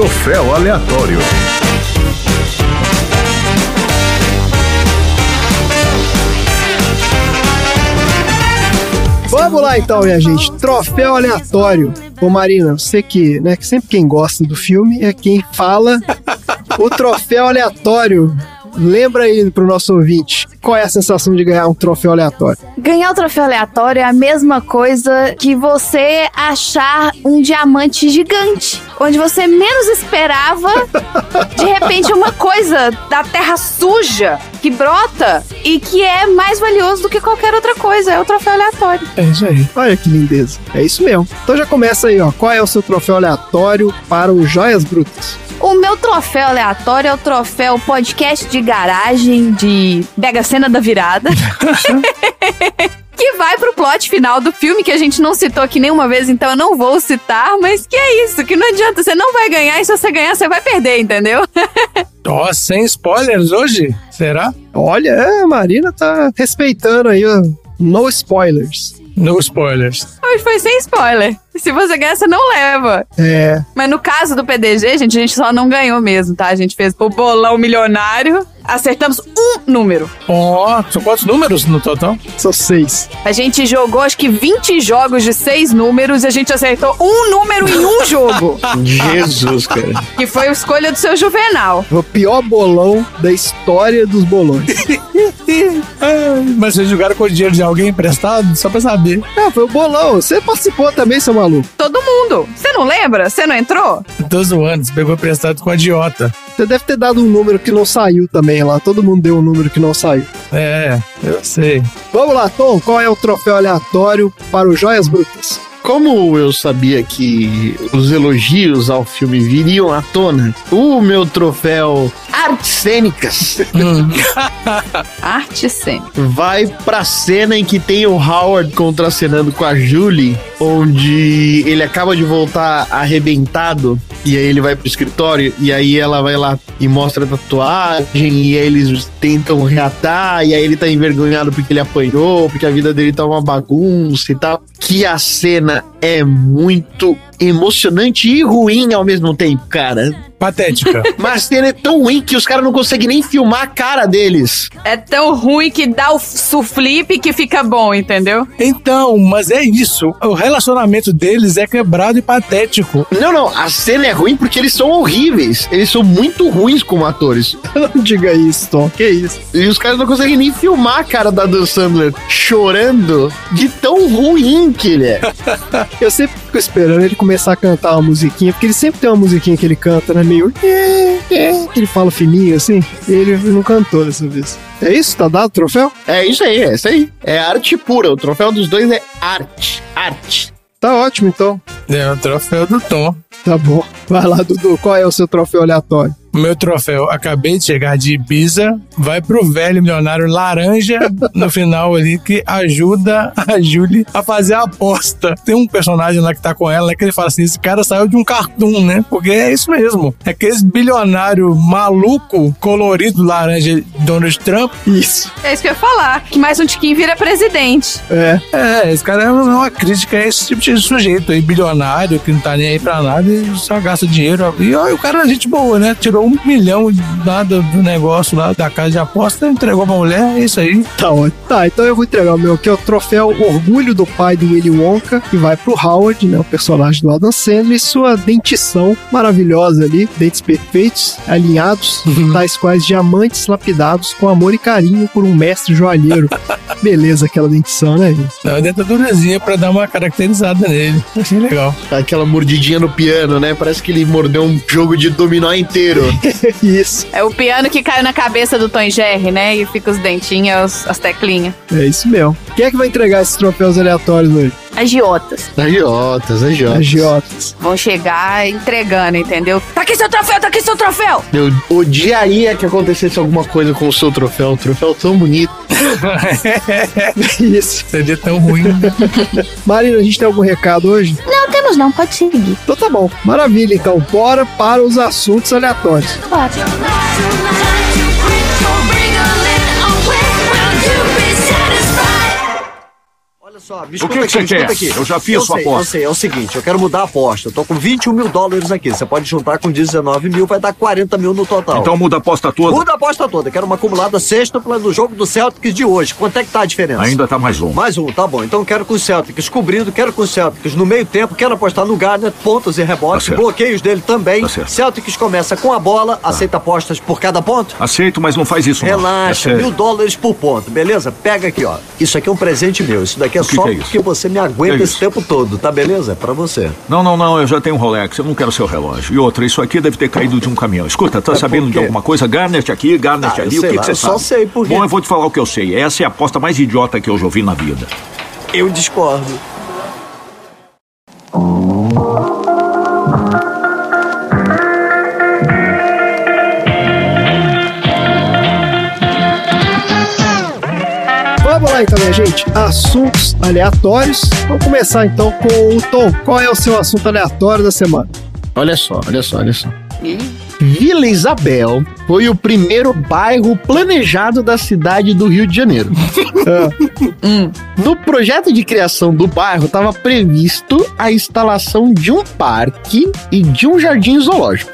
Troféu aleatório. Vamos lá então, minha gente. Troféu aleatório. Ô Marina, você que, né, que sempre quem gosta do filme é quem fala o troféu aleatório. Lembra aí pro nosso ouvinte, qual é a sensação de ganhar um troféu aleatório? Ganhar o troféu aleatório é a mesma coisa que você achar um diamante gigante. Onde você menos esperava, de repente, uma coisa da terra suja que brota e que é mais valioso do que qualquer outra coisa. É o troféu aleatório. É isso aí. Olha que lindeza. É isso mesmo. Então já começa aí, ó. Qual é o seu troféu aleatório para o Joias Brutas? O meu troféu aleatório é o troféu podcast de garagem de Mega Cena da Virada. que vai pro plot final do filme, que a gente não citou aqui nenhuma vez, então eu não vou citar, mas que é isso, que não adianta, você não vai ganhar, e se você ganhar, você vai perder, entendeu? Ó, sem spoilers hoje? Será? Olha, é, a Marina tá respeitando aí, ó. No spoilers. No spoilers. Hoje foi sem spoiler. Se você ganhar, você não leva. É. Mas no caso do PDG, gente, a gente só não ganhou mesmo, tá? A gente fez o bolão milionário, acertamos um número. Ó, são quantos números no total? São seis. A gente jogou acho que 20 jogos de seis números e a gente acertou um número em um jogo. Jesus, cara. que foi a escolha do seu Juvenal. O pior bolão da história dos bolões. Mas vocês jogaram com o dinheiro de alguém emprestado? Só pra saber. Ah, foi o bolão. Você participou também, seu maluco. Todo mundo. Você não lembra? Você não entrou? Tô zoando, você pegou emprestado com a idiota. Você deve ter dado um número que não saiu também lá. Todo mundo deu um número que não saiu. É, eu sei. Vamos lá, Tom. Qual é o troféu aleatório para o Joias Brutas? Como eu sabia que os elogios ao filme viriam à tona, o meu troféu Artes Cênicas Arte cênica. vai pra cena em que tem o Howard contracenando com a Julie, onde ele acaba de voltar arrebentado, e aí ele vai pro escritório, e aí ela vai lá e mostra a tatuagem, e aí eles tentam reatar, e aí ele tá envergonhado porque ele apanhou, porque a vida dele tá uma bagunça e tal. Que a cena é muito emocionante e ruim ao mesmo tempo, cara. Patética. Mas a cena é tão ruim que os caras não conseguem nem filmar a cara deles. É tão ruim que dá o suflip que fica bom, entendeu? Então, mas é isso. O relacionamento deles é quebrado e patético. Não, não, a cena é ruim porque eles são horríveis. Eles são muito ruins como atores. Não diga isso, Tom. Que isso? E os caras não conseguem nem filmar a cara da Dan Sandler chorando de tão ruim que ele é. Eu sempre fico esperando ele começar a cantar uma musiquinha, porque ele sempre tem uma musiquinha que ele canta, né? Meio. "É, é", ele fala fininho assim. Ele não cantou dessa vez. É isso? Tá dado o troféu? É isso aí, é isso aí. É arte pura. O troféu dos dois é arte. Arte. Tá ótimo, então. É o troféu do Tom. Tá bom. Vai lá, Dudu. Qual é o seu troféu aleatório? Meu troféu, acabei de chegar de Ibiza, vai pro velho milionário laranja no final ali que ajuda a Julie a fazer a aposta. Tem um personagem lá que tá com ela, né, que ele fala assim: esse cara saiu de um cartoon, né? Porque é isso mesmo. É aquele bilionário maluco, colorido, laranja, Donald Trump. Isso. É isso que eu ia falar. Que mais um tiquinho vira presidente. É. É, esse cara é uma crítica a esse tipo de sujeito aí, bilionário, que não tá nem aí pra nada e só gasta dinheiro. E ó, o cara é gente boa, né? Tirou um milhão lá do, do negócio lá da casa de aposta, entregou pra mulher, é isso aí. Tá ótimo. Tá, então eu vou entregar o meu aqui, é o troféu Orgulho do Pai do Willy Wonka, que vai pro Howard, né? O personagem do Adam Sandler, e sua dentição maravilhosa ali, dentes perfeitos, alinhados, tais quais diamantes lapidados com amor e carinho por um mestre joalheiro. Beleza aquela dentição, né, gente? Dá uma dentadurazinha pra dar uma caracterizada nele. Achei legal. Aquela mordidinha no piano, né? Parece que ele mordeu um jogo de dominó inteiro. Isso. É o piano que caiu na cabeça do Tom Jerry, né? E fica os dentinhos, as teclinhas. É isso mesmo. Quem é que vai entregar esses troféus aleatórios hoje? Agiotas. Agiotas, agiotas. Agiotas. Vão chegar entregando, entendeu? Tá aqui seu troféu, tá aqui seu troféu! Eu odiaria que acontecesse alguma coisa com o seu troféu. Um troféu tão bonito. Isso. Seria tão ruim. Marina, a gente tem algum recado hoje? Não temos não, pode seguir. Então tá bom. Maravilha, então. Bora para os assuntos aleatórios. Olha só, me O escuta que que aqui, você quer? aqui. Eu já fiz sua sei, aposta. Eu sei, é o seguinte, eu quero mudar a aposta. Eu tô com 21 mil dólares aqui. Você pode juntar com 19 mil, vai dar 40 mil no total. Então muda a aposta toda. Muda a aposta toda. Quero uma acumulada sextupla do jogo do Celtics de hoje. Quanto é que tá a diferença? Ainda tá mais um. Mais um, tá bom. Então quero com os Celtics cobrindo, quero com os Celtics no meio tempo, quero apostar no Garnett, pontos e rebotes, Tá bloqueios dele também. Tá certo. Celtics começa com a bola, aceita apostas por cada ponto. Aceito, mas não faz isso não. É Relaxa, sério. mil dólares por ponto, beleza? Pega aqui, ó. Isso aqui é um presente meu. Isso daqui é O que só que é porque você me aguenta Que é esse isso? tempo todo, tá beleza? É pra você. Não, não, não, eu já tenho um Rolex, eu não quero seu relógio. E outra, isso aqui deve ter caído de um caminhão. Escuta, tá É, sabendo por de alguma coisa? Garnet aqui, Garnet Ah, eu ali, o que, lá, que você eu sabe? só sei por quê. Bom, eu vou te falar o que eu sei. Essa é a aposta mais idiota que eu já ouvi na vida. Eu discordo. Então, minha gente, assuntos aleatórios. Vamos começar então com o Tom. Qual é o seu assunto aleatório da semana? Olha só, olha só, olha só. Vila Isabel foi o primeiro bairro planejado da cidade do Rio de Janeiro. No projeto de criação do bairro estava previsto a instalação de um parque e de um jardim zoológico.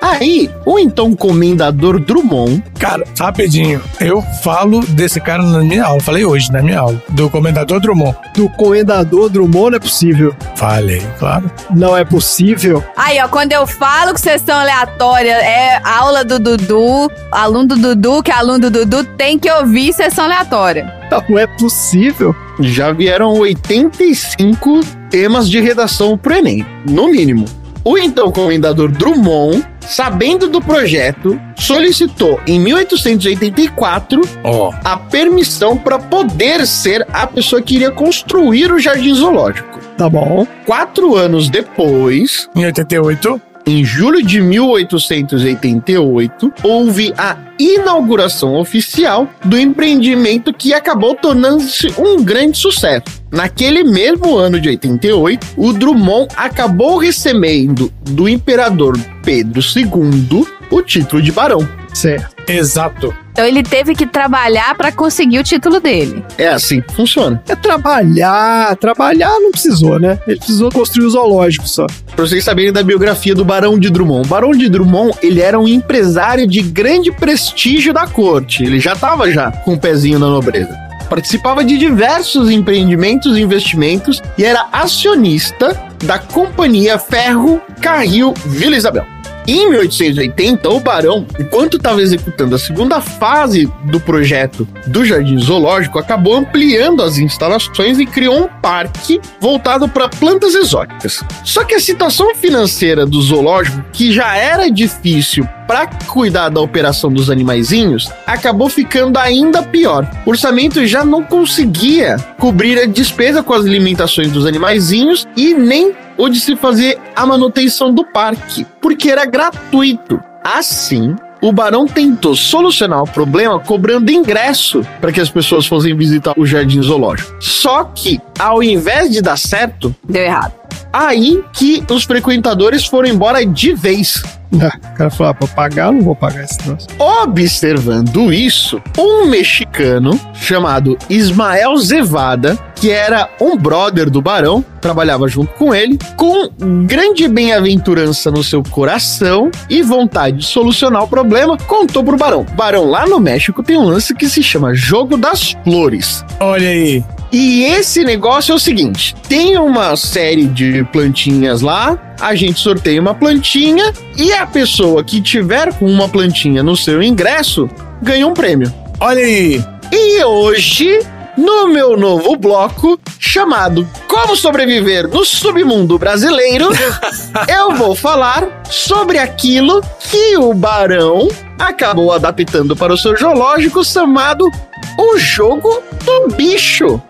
Aí, o então comendador Drummond Cara, rapidinho, eu falo desse cara na minha aula, falei hoje na minha aula, do comendador Drummond. Do comendador Drummond não é possível. Falei, claro. Não é possível. Aí, ó, quando eu falo que sessão aleatória é aula do Dudu, aluno do Dudu, que é aluno do Dudu, tem que ouvir sessão aleatória. Não é possível. já vieram 85 temas de redação pro Enem, no mínimo. O então comendador Drummond, sabendo do projeto, solicitou em 1884 Ó, a permissão para poder ser a pessoa que iria construir o jardim zoológico. Tá bom. Quatro anos depois, em 88, em julho de 1888, houve a inauguração oficial do empreendimento que acabou tornando-se um grande sucesso. Naquele mesmo ano de 88, o Drummond acabou recebendo do imperador Pedro II o título de barão. Certo. Exato. Então ele teve que trabalhar pra conseguir o título dele. É assim que funciona. É trabalhar. Trabalhar não precisou, né? Ele precisou construir o zoológico só. Pra vocês saberem da biografia do Barão de Drummond. O Barão de Drummond, ele era um empresário de grande prestígio da corte. Ele já tava já com o pezinho na nobreza. Participava de diversos empreendimentos e investimentos e era acionista da companhia Ferro Carril Vila Isabel. Em 1880, o Barão, enquanto estava executando a segunda fase do projeto do Jardim Zoológico, acabou ampliando as instalações e criou um parque voltado para plantas exóticas. Só que a situação financeira do zoológico, que já era difícil para cuidar da operação dos animaizinhos, acabou ficando ainda pior. O orçamento já não conseguia cobrir a despesa com as alimentações dos animaizinhos e nem o de se fazer a manutenção do parque, porque era gratuito. Assim, o barão tentou solucionar o problema cobrando ingresso para que as pessoas fossem visitar o jardim zoológico. Só que, ao invés de dar certo, Deu errado. Aí que os frequentadores foram embora de vez. Ah, O cara falou, ah, pra pagar, eu não vou pagar esse troço. Observando isso, um mexicano chamado Ismael Zevada, que era um brother do barão, trabalhava junto com ele, com grande bem-aventurança no seu coração e vontade de solucionar o problema, contou pro barão. Barão, lá no México tem um lance que se chama Jogo das Flores. Olha aí. E esse negócio é o seguinte: tem uma série de plantinhas lá, a gente sorteia uma plantinha e a pessoa que tiver com uma plantinha no seu ingresso ganha um prêmio. Olha aí. E hoje, no meu novo bloco, chamado Como Sobreviver no Submundo Brasileiro, eu vou falar sobre aquilo que o Barão acabou adaptando para o seu zoológico chamado o jogo do bicho.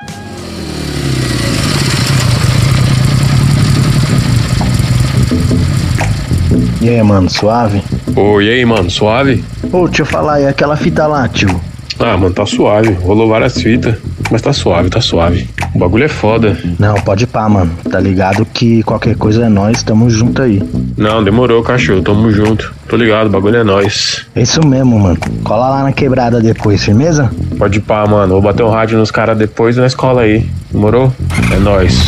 E aí, mano, suave? Oi, e aí, mano, suave? Ô, deixa eu falar, e aquela fita lá, tio? Ah, mano, tá suave. Rolou várias fitas, mas tá suave, tá suave. O bagulho é foda. Não, pode pá, mano. Tá ligado que qualquer coisa é nós, tamo junto aí. Não, demorou, cachorro. Tamo junto. Tô ligado, o bagulho é nós. É isso mesmo, mano. Cola lá na quebrada depois, firmeza? Pode pá, mano. Vou bater um rádio nos caras depois na escola aí. Demorou? É nós.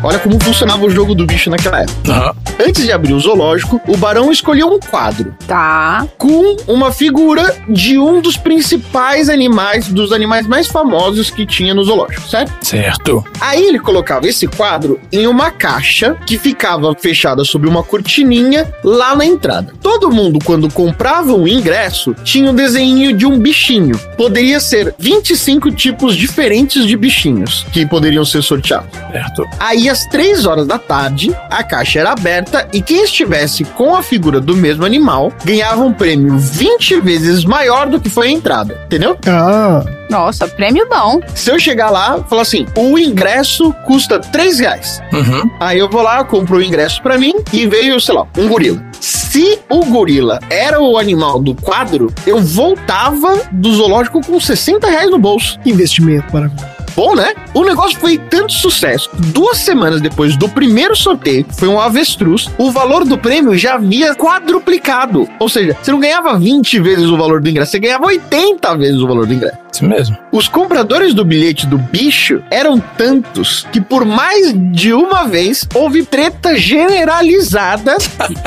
Olha como funcionava o jogo do bicho naquela época. Antes de abrir o zoológico, o barão escolheu um quadro. Tá. Com uma figura de um dos principais animais, dos animais mais famosos que tinha no zoológico, certo? Certo. Aí ele colocava esse quadro em uma caixa que ficava fechada sob uma cortininha lá na entrada. Todo mundo, quando comprava um ingresso, tinha um desenho de um bichinho. Poderia ser 25 tipos diferentes de bichinhos que poderiam ser sorteados. Certo. Aí, às três horas da tarde, a caixa era aberta aberta e quem estivesse com a figura do mesmo animal ganhava um prêmio 20 vezes maior do que foi a entrada, entendeu? Ah, Nossa, prêmio bom. Se eu chegar lá e falar assim, o ingresso custa 3 reais. Uhum. Aí eu vou lá, compro o ingresso pra mim e veio, sei lá, um gorila. Se o gorila era o animal do quadro, eu voltava do zoológico com 60 reais no bolso. investimento maravilhoso. Bom, né? O negócio foi tanto sucesso. Duas semanas depois do primeiro sorteio, foi um avestruz, o valor do prêmio já havia quadruplicado. Ou seja, você não ganhava 20 vezes o valor do ingresso, você ganhava 80 vezes o valor do ingresso. Isso mesmo. Os compradores do bilhete do bicho eram tantos que por mais de uma vez houve treta generalizada,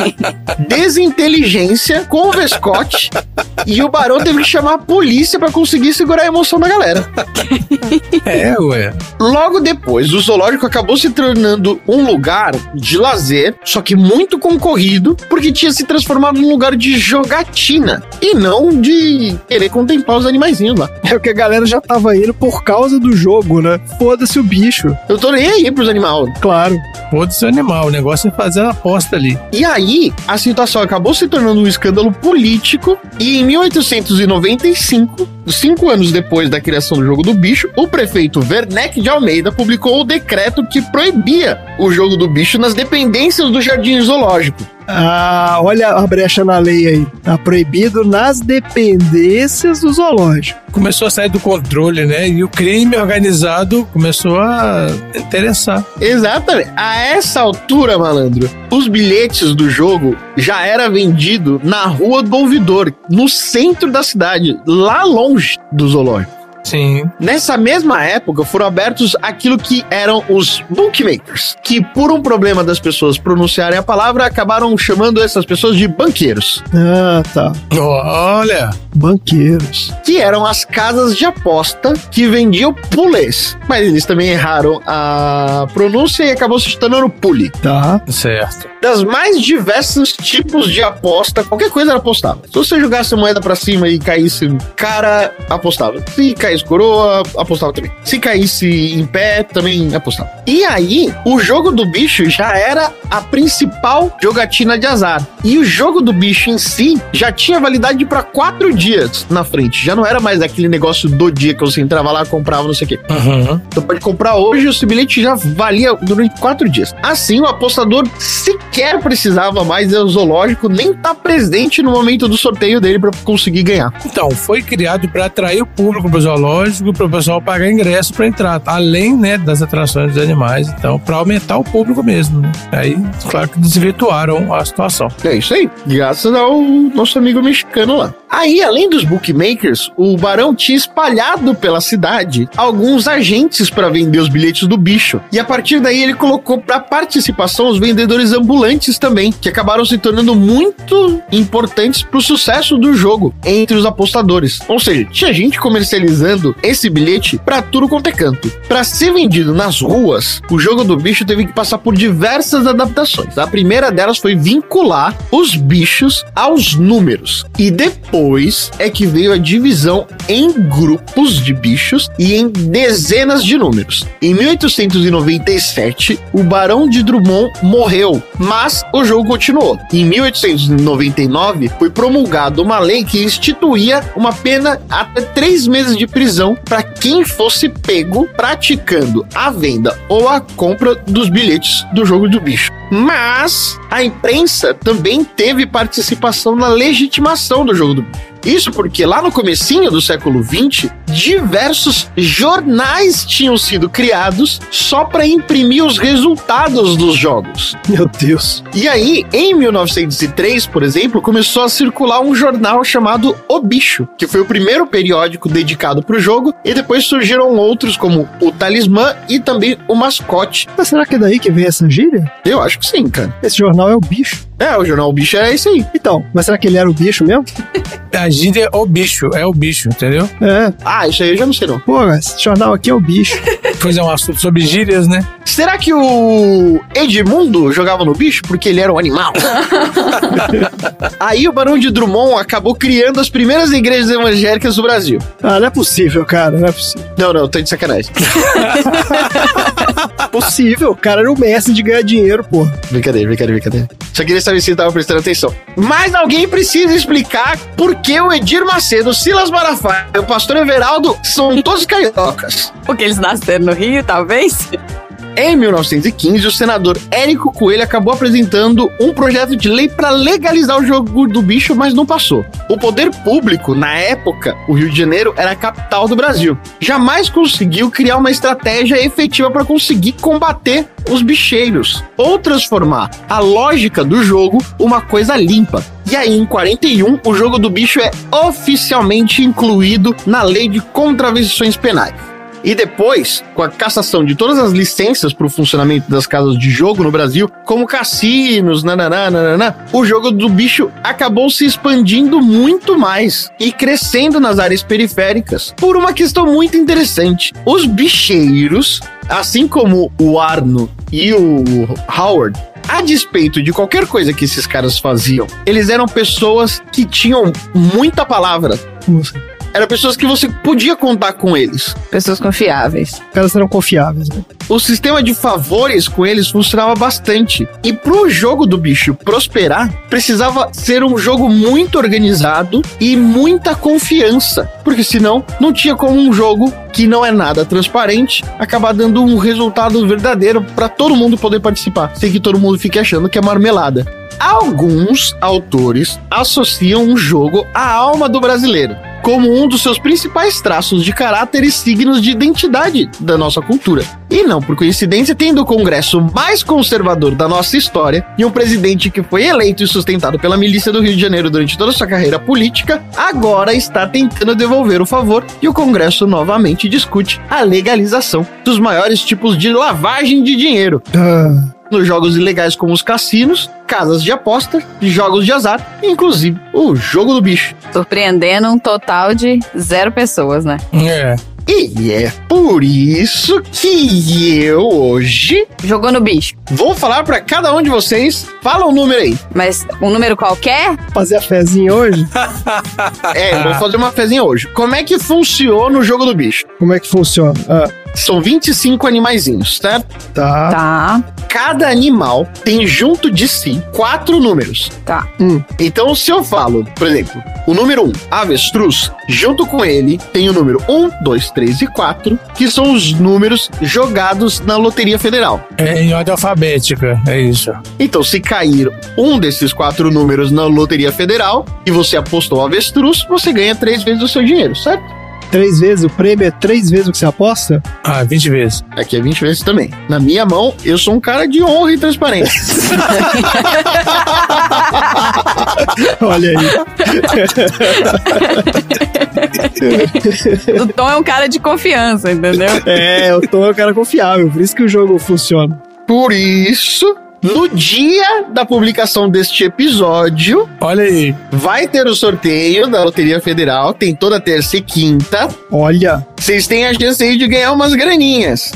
desinteligência com o Vescote e o Barão teve que chamar a polícia pra conseguir segurar a emoção da galera. É, ué. Logo depois, o zoológico acabou se tornando um lugar de lazer, só que muito concorrido, porque tinha se transformado num lugar de jogatina e não de querer contemplar os animaizinhos lá. É o que a galera já tava indo por causa do jogo, né? Foda-se o bicho. Eu tô nem aí pros animais. Claro. Foda-se o animal. O negócio é fazer a aposta ali. E aí, a situação acabou se tornando um escândalo político, e em 1895, cinco anos depois da criação do jogo do bicho, o prefeito Werneck de Almeida publicou o decreto que proibia o jogo do bicho nas dependências do jardim zoológico. Ah, olha a brecha na lei aí. Tá proibido nas dependências do zoológico. Começou a sair do controle, né? E o crime organizado começou a interessar. Exatamente. A essa altura, malandro, os bilhetes do jogo já era vendido na Rua do Ouvidor, no centro da cidade, lá longe do zoológico. Sim. Nessa mesma época foram abertos aquilo que eram os bookmakers, que por um problema das pessoas pronunciarem a palavra acabaram chamando essas pessoas de banqueiros, Ah, tá. Olha. Banqueiros. que eram as casas de aposta que vendiam pulês. Mas eles também erraram a pronúncia e acabou se tornando pule. Tá. Certo. Das mais diversos tipos de aposta, qualquer coisa era apostável. Se você jogasse moeda pra cima e caísse cara, apostava. Se caísse coroa, apostava também. Se caísse em pé, também apostava. E aí, o jogo do bicho já era a principal jogatina de azar. E o jogo do bicho em si já tinha validade para quatro dias na frente. Já não era mais aquele negócio do dia que você entrava lá, comprava, não sei o quê. Uhum. Você pode comprar hoje, esse bilhete já valia durante quatro dias. Assim, o apostador sequer precisava mais do zoológico, nem tá presente no momento do sorteio dele para conseguir ganhar. Então, foi criado para atrair o público pro zoológico, para o pessoal pagar ingresso para entrar, além, né, das atrações dos animais, então, para aumentar o público mesmo, né? Aí, claro que desvirtuaram a situação. É isso aí, graças ao nosso amigo mexicano lá. Aí, além dos bookmakers, o Barão tinha espalhado pela cidade alguns agentes para vender os bilhetes do bicho. E a partir daí ele colocou para participação os vendedores ambulantes também, que acabaram se tornando muito importantes para o sucesso do jogo entre os apostadores. Ou seja, tinha gente comercializando esse bilhete para tudo quanto é canto. Para ser vendido nas ruas, o jogo do bicho teve que passar por diversas adaptações. A primeira delas foi vincular os bichos aos números. E depois é que veio a divisão em grupos de bichos e em dezenas de números. Em 1897, o Barão de Drummond morreu, mas o jogo continuou. Em 1899, foi promulgada uma lei que instituía uma pena até três meses de prisão para quem fosse pego praticando a venda ou a compra dos bilhetes do jogo do bicho. Mas a imprensa também teve participação na legitimação do jogo do bicho. Isso porque lá no comecinho do século XX, diversos jornais tinham sido criados só para imprimir os resultados dos jogos. Meu Deus. E aí, em 1903, por exemplo, começou a circular um jornal chamado O Bicho, que foi o primeiro periódico dedicado para o jogo, e depois surgiram outros como o Talismã e também o Mascote. Mas será que é daí que vem essa gíria? Eu acho que sim, cara. Esse jornal é o bicho. É, o jornal O Bicho é isso aí. Então, mas será que ele era o bicho mesmo? A gíria é o bicho, é o bicho, entendeu? É. Ah, isso aí eu já não sei não. Pô, esse jornal aqui é o bicho. Pois é, um assunto sobre gírias, né? Será que o Edmundo jogava no bicho porque ele era um animal? Aí o Barão de Drummond acabou criando as primeiras igrejas evangélicas do Brasil. Ah, não é possível, cara, não é possível. Não, não, tô de sacanagem. Possível, o cara era o mestre de ganhar dinheiro, pô. Brincadeira, brincadeira, brincadeira. Só queria saber se ele tava prestando atenção. Mas alguém precisa explicar por que o Edir Macedo, Silas Malafaia e o pastor Everaldo são todos cariocas. Porque eles nasceram no Rio, talvez? Em 1915, o senador Érico Coelho acabou apresentando um projeto de lei para legalizar o jogo do bicho, mas não passou. O poder público, na época, o Rio de Janeiro era a capital do Brasil. Jamais conseguiu criar uma estratégia efetiva para conseguir combater os bicheiros ou transformar a lógica do jogo uma coisa limpa. E aí, em 41, o jogo do bicho é oficialmente incluído na lei de contravenções penais. E depois, com a cassação de todas as licenças para o funcionamento das casas de jogo no Brasil, como cassinos, nananá, nananá, o jogo do bicho acabou se expandindo muito mais e crescendo nas áreas periféricas por uma questão muito interessante. Os bicheiros, assim como o Arno e o Howard, a despeito de qualquer coisa que esses caras faziam, eles eram pessoas que tinham muita palavra. Eram pessoas que você podia contar com eles. Pessoas confiáveis. Os caras eram confiáveis, né? O sistema de favores com eles funcionava bastante. E pro jogo do bicho prosperar, precisava ser um jogo muito organizado e muita confiança. Porque senão, não tinha como um jogo que não é nada transparente acabar dando um resultado verdadeiro para todo mundo poder participar, sem que todo mundo fique achando que é marmelada. Alguns autores associam um jogo à alma do brasileiro, como um dos seus principais traços de caráter e signos de identidade da nossa cultura. E não por coincidência, tendo o Congresso mais conservador da nossa história e um presidente que foi eleito e sustentado pela milícia do Rio de Janeiro durante toda sua carreira política, agora está tentando devolver o favor e o Congresso novamente discute a legalização dos maiores tipos de lavagem de dinheiro nos jogos ilegais como os cassinos, casas de aposta, jogos de azar, inclusive o jogo do bicho. Surpreendendo um total de zero pessoas, né? É. E é por isso que eu hoje Jogou no bicho. vou falar pra cada um de vocês. Fala um número aí. Mas um número qualquer? Fazer a fezinha hoje? É, eu vou fazer uma fezinha hoje. Como é que funciona o jogo do bicho? Como é que funciona? Ah, São 25 animaizinhos, certo? tá. Tá. Cada animal tem junto de si quatro números. Tá. Então, se eu falo, por exemplo, o número 1, avestruz, junto com ele tem o número 1, 2, 3 e 4, que são os números jogados na Loteria Federal. É em ordem alfabética, é isso. Então, se cair um desses quatro números na Loteria Federal e você apostou avestruz, você ganha três vezes o seu dinheiro, certo? Três vezes, o prêmio é três vezes o que você aposta? Ah, 20 vezes. Aqui é 20 vezes também. Na minha mão, eu sou um cara de honra e transparência. Olha aí. O Tom é um cara de confiança, entendeu? É, o Tom é um cara confiável, por isso que o jogo funciona. Por isso, no dia da publicação deste episódio, Olha aí. vai ter o sorteio da Loteria Federal, tem toda terça e quinta. Olha, Vocês têm a chance aí de ganhar umas graninhas.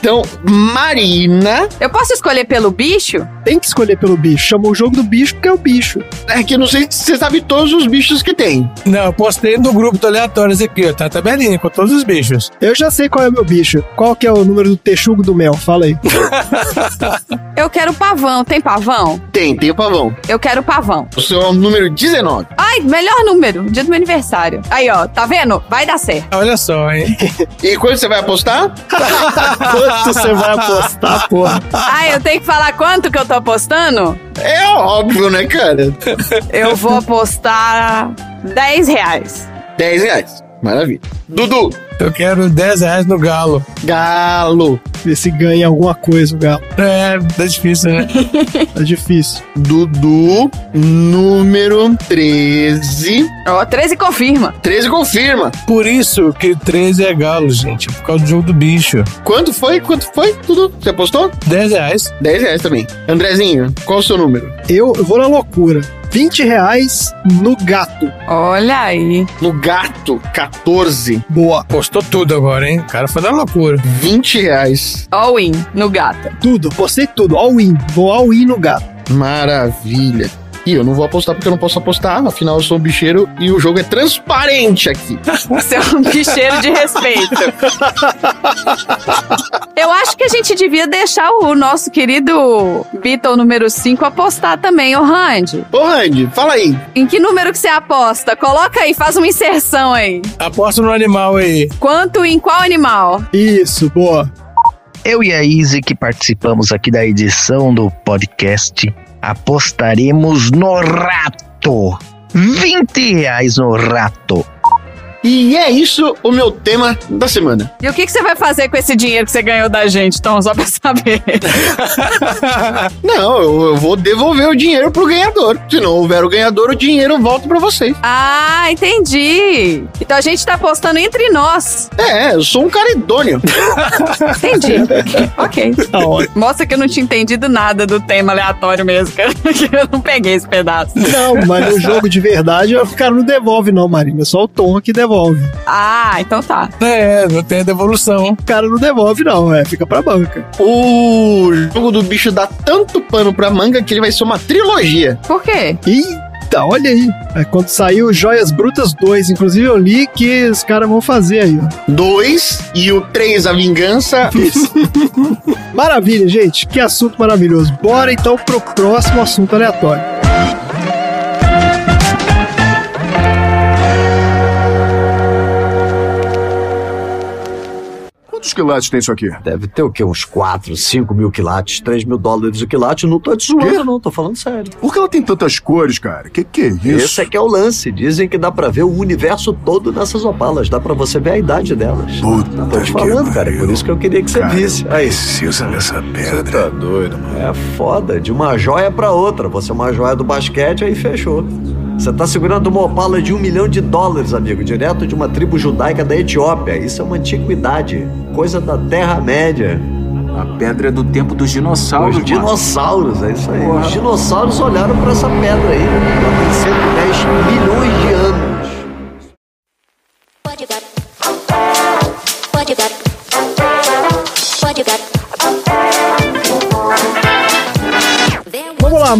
Então, Marina, Eu posso escolher pelo bicho? tem que escolher pelo bicho. Chamou o jogo do bicho porque é o bicho. é que eu não sei se você sabe todos os bichos que tem. Não, eu postei no grupo do Aleatórios aqui, ó. Tá tabelinha com todos os bichos. Eu já sei qual é o meu bicho. Qual que é o número do texugo do mel? Fala aí. Eu quero pavão. Tem pavão? Tem, tem o pavão. Eu quero pavão. O seu é o número 19. Ai, melhor número. Dia do meu aniversário. Aí, ó. Tá vendo? Vai dar certo. Olha só, hein? E quando você vai apostar? Quanto você vai apostar, porra? Ah, eu tenho que falar quanto que eu tô apostando? É óbvio, né, cara? Eu vou apostar 10 reais. 10 reais. Maravilha. Dudu, Eu quero 10 reais no galo. Galo. Ver se ganha alguma coisa o galo. É, tá difícil, né? Tá difícil. Dudu, número 13. Ó, 13 confirma. 13 confirma. Por isso que 13 é galo, gente. Por causa do jogo do bicho. Quanto foi? Quanto foi, Dudu? Você apostou? 10 reais. 10 reais também. Andrezinho, qual o seu número? Eu, eu vou na loucura. 20 reais no gato. Olha aí. No gato, 14. Boa. Postou tudo agora, hein? O cara foi da loucura. 20 reais. All in no gata. Tudo, postei tudo. All in. Vou all in no gato. Maravilha. E eu não vou apostar porque eu não posso apostar, afinal eu sou um bicheiro e o jogo é transparente aqui. Você é um bicheiro de respeito. Eu acho que a gente devia deixar o nosso querido Beatle número 5 apostar também, ô Randy. Ô Randy, fala aí. Em que número que você aposta? Coloca aí, faz uma inserção aí. Aposta no animal aí. Quanto em qual animal? Isso, boa. Eu e a Izzy, que participamos aqui da edição do podcast, apostaremos no rato. 20 reais no rato. E é isso o meu tema da semana. E o que, que você vai fazer com esse dinheiro que você ganhou da gente, Tom? Só pra saber. Não, eu, eu vou devolver o dinheiro pro ganhador. Se não houver o ganhador, o dinheiro volta pra vocês. ah, entendi. Então a gente tá apostando entre nós. É, eu sou um cara idôneo. Entendi. ok. Tá ótimo. Mostra que eu não tinha entendido nada do tema aleatório mesmo, que eu, que eu não peguei esse pedaço. Não, mas no jogo de verdade, o cara não devolve, não, Marina. É só o Tom que devolve. Ah, então tá. É, não tem a devolução. O cara não devolve, não, é. Fica pra banca. O jogo do bicho dá tanto pano pra manga que ele vai ser uma trilogia. Por quê? Eita, olha aí. É quando saiu Joias Brutas 2. Inclusive, eu li que os caras vão fazer aí, ó. Dois e o três, a vingança. Maravilha, gente. Que assunto maravilhoso. Bora então pro próximo assunto aleatório. Quantos quilates tem isso aqui? Deve ter o quê? Uns 4, 5 mil quilates, 3 mil dólares o quilate. Não tô te zoando, não. Tô falando sério. Por que ela tem tantas cores, cara? Que que é isso? Esse é que é o lance. Dizem que dá pra ver o universo todo nessas opalas. Dá pra você ver a idade delas. Puta Tô te falando, cara. É por isso que eu queria que você Cara, visse. Aí. Precisa dessa pedra. Você tá doido, mano. É foda. De uma joia pra outra. Você é uma joia do basquete, aí fechou. Você tá segurando uma opala de um milhão de dólares, amigo, direto de uma tribo judaica da Etiópia. Isso é uma antiguidade. Coisa da Terra-média. A pedra é do tempo dos dinossauros, Os mano. dinossauros, é isso aí. Os dinossauros olharam pra essa pedra aí. Ela tem 110 milhões de anos.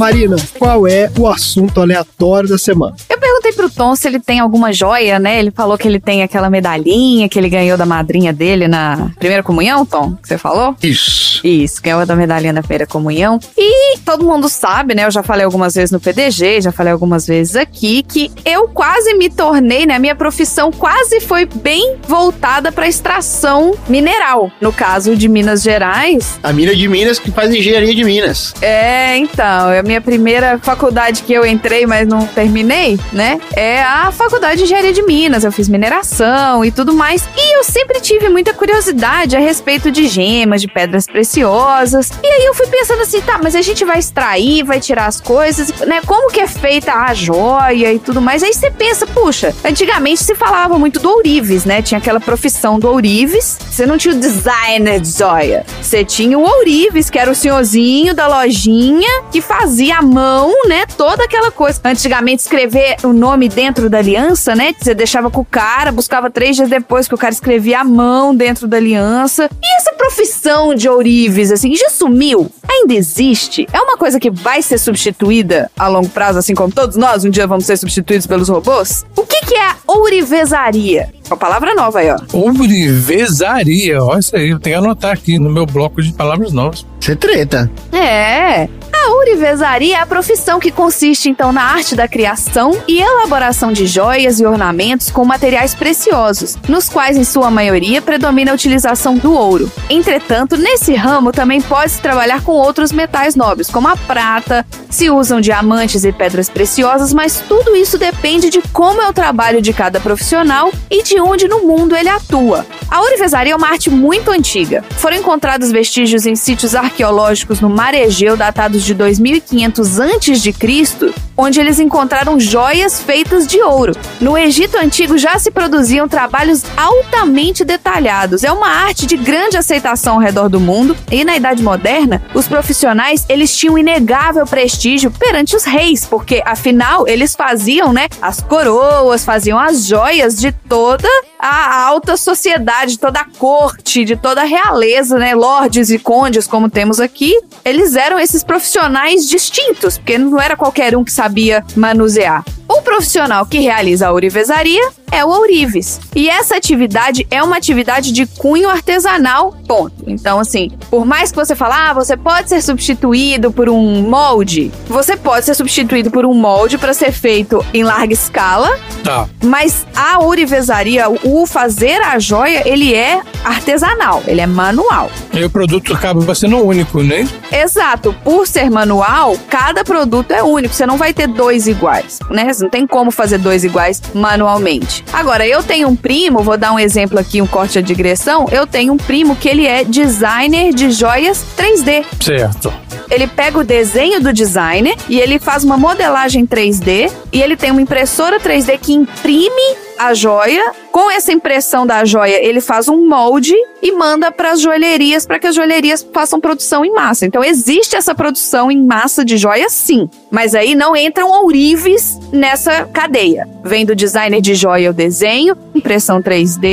Marina. Qual é o assunto aleatório da semana? Eu perguntei pro Tom se ele tem alguma joia, né? Ele falou que ele tem aquela medalhinha que ele ganhou da madrinha dele na primeira comunhão, Tom, que você falou? Isso. Isso, ganhou da medalhinha da primeira comunhão. E todo mundo sabe, né? Eu já falei algumas vezes no PDG, já falei algumas vezes aqui, que eu quase me tornei, né? Minha profissão quase foi bem voltada pra extração mineral. No caso de Minas Gerais, A mina de Minas que faz engenharia de Minas. é, então, a minha primeira faculdade que eu entrei, mas não terminei, né? É a Faculdade de Engenharia de Minas. Eu fiz mineração e tudo mais. E eu sempre tive muita curiosidade a respeito de gemas, de pedras preciosas. E aí eu fui pensando assim, tá, mas a gente vai extrair, vai tirar as coisas, né? Como que é feita a joia e tudo mais. Aí você pensa, puxa, antigamente se falava muito do ourives, né? Tinha aquela profissão do ourives. Você não tinha o designer de joia. Você tinha o ourives, que era o senhorzinho da lojinha que fazia à mão, né? Toda aquela coisa. Antigamente escrever o nome dentro da aliança, né? Você deixava com o cara, buscava três dias depois que o cara escrevia à mão dentro da aliança. E essa profissão de ourives, assim, já sumiu? Ainda existe? É uma coisa que vai ser substituída a longo prazo, assim como todos nós um dia vamos ser substituídos pelos robôs? O que, que é a ourivesaria? Uma palavra nova aí, ó. Ourivesaria, ó, isso aí. Eu tenho que anotar aqui no meu bloco de palavras novas. Você treta. É. A ourivesaria é a profissão que consiste então na arte da criação e elaboração de joias e ornamentos com materiais preciosos, nos quais em sua maioria predomina a utilização do ouro. Entretanto, nesse ramo também pode-se trabalhar com outros metais nobres, como a prata, se usam diamantes e pedras preciosas, mas tudo isso depende de como é o trabalho de cada profissional e de onde no mundo ele atua. A ourivesaria é uma arte muito antiga. Foram encontrados vestígios em sítios arqueológicos no Mar Egeu datados de 2500 a.C., onde eles encontraram joias feitas de ouro. No Egito Antigo já se produziam trabalhos altamente detalhados. É uma arte de grande aceitação ao redor do mundo e na Idade Moderna, os profissionais eles tinham inegável prestígio perante os reis, porque afinal eles faziam, né, as coroas, faziam as joias de toda a alta sociedade, toda a corte, de toda a realeza, né, lordes e condes como temos aqui. Eles eram esses profissionais distintos, porque não era qualquer um que sabia manusear. O profissional que realiza a ourivesaria é o ourives. E essa atividade é uma atividade de cunho artesanal, ponto. Então, assim, por mais que você fale, ah, você pode ser substituído por um molde, você pode ser substituído por um molde para ser feito em larga escala, Tá. mas a ourivesaria, o fazer a joia, ele é artesanal, ele é manual. E o produto acaba sendo único, né? Exato. Por ser manual, cada produto é único. Você não vai ter dois iguais, né? Não tem como fazer dois iguais manualmente. Agora, eu tenho um primo, vou dar um exemplo aqui, um corte de digressão. Eu tenho um primo que ele é designer de joias 3D. Certo. Ele pega o desenho do designer e ele faz uma modelagem 3D e ele tem uma impressora 3D que imprime a joia. Com essa impressão da joia, ele faz um molde e manda para as joalherias para que as joalherias façam produção em massa. Então existe essa produção em massa de joias, sim. Mas aí não entram ourives nessa cadeia. Vem do designer de joia o desenho, impressão 3D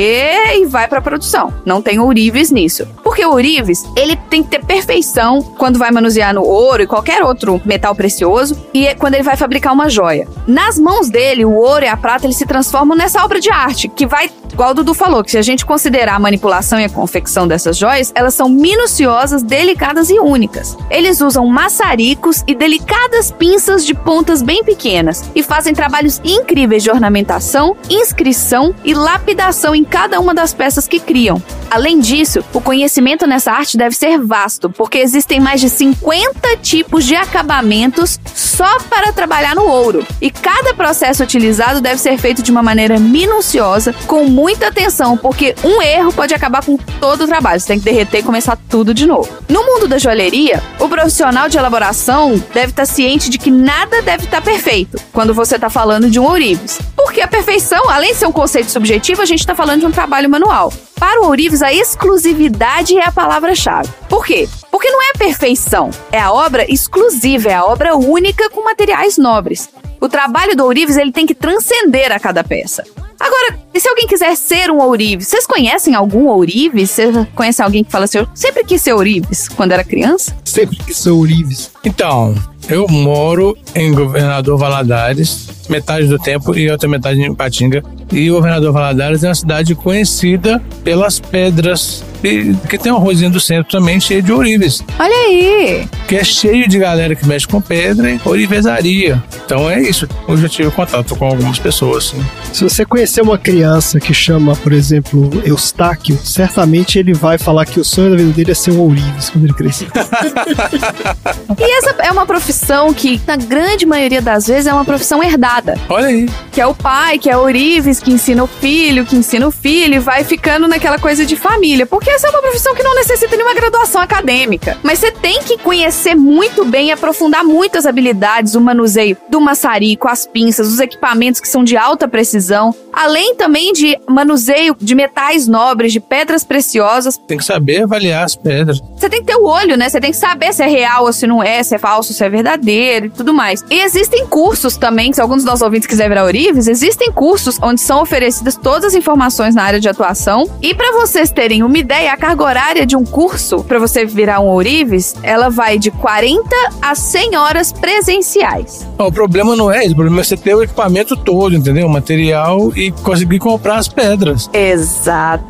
e vai para produção. Não tem ourives nisso. Porque o ourives, ele tem que ter perfeição quando vai manusear no ouro e qualquer outro metal precioso e é quando ele vai fabricar uma joia. Nas mãos dele, o ouro e a prata, eles se transformam nessa obra de arte, que vai, igual o Dudu falou, que se a gente considerar a manipulação e a confecção dessas joias, elas são minuciosas, delicadas e únicas. Eles usam maçaricos e delicadas pinças de pontas bem pequenas e fazem trabalhos incríveis de ornamentação, inscrição e lapidação em cada uma das peças que criam. Além disso, o conhecimento nessa arte deve ser vasto, porque existem mais de 50 tipos de acabamentos só para trabalhar no ouro. E cada processo utilizado deve ser feito de uma maneira minuciosa, com muita atenção, porque um erro pode acabar com todo o trabalho. Você tem que derreter e começar tudo de novo. No mundo da joalheria, o profissional de elaboração deve estar ciente de que nada deve estar perfeito quando você está falando de um ourives. Porque a perfeição, além de ser um conceito subjetivo, a gente está falando de um trabalho manual. Para o ourives, a exclusividade é a palavra-chave. Por quê? Porque não é perfeição, é a obra exclusiva, é a obra única com materiais nobres. O trabalho do ourives ele tem que transcender a cada peça. Agora, e se alguém quiser ser um ourives? Vocês conhecem algum ourives? Vocês conhecem alguém que fala assim, eu sempre quis ser ourives quando era criança? Sempre quis ser ourives. Então, eu moro em Governador Valadares, metade do tempo, e outra metade em Patinga. E Governador Valadares é uma cidade conhecida pelas pedras, e, que tem uma ruazinha do centro também cheia de ourives. Olha aí! Que é cheio de galera que mexe com pedra e ourivesaria. Então é isso. Eu já tive contato com algumas pessoas, assim. Se você conhecer uma criança que chama, por exemplo, Eustáquio, certamente ele vai falar que o sonho da vida dele é ser um ourives quando ele crescer. E essa é uma profissão que, na grande maioria das vezes, é uma profissão herdada. Olha aí. Que é o pai, que é ourives, que ensina o filho, que ensina o filho, e vai ficando naquela coisa de família. Porque essa é uma profissão que não necessita nenhuma graduação acadêmica. Mas você tem que conhecer muito bem e aprofundar muitas habilidades, o manuseio do maçarico, as pinças, os equipamentos que são de alta precisão, além também de manuseio de metais nobres, de pedras preciosas. Tem que saber avaliar as pedras. Você tem que ter o olho, né? Você tem que saber se é real ou se não é, se é falso, se é verdadeiro e tudo mais. E existem cursos também, se algum dos nossos ouvintes quiser virar ourives, existem cursos onde são oferecidas todas as informações na área de atuação. E para vocês terem uma ideia, a carga horária de um curso para você virar um ourives, ela vai de 40 a 100 horas presenciais. Ó, O problema não é isso, o problema é você ter o equipamento todo, entendeu? O material e conseguir comprar as pedras. Exatamente.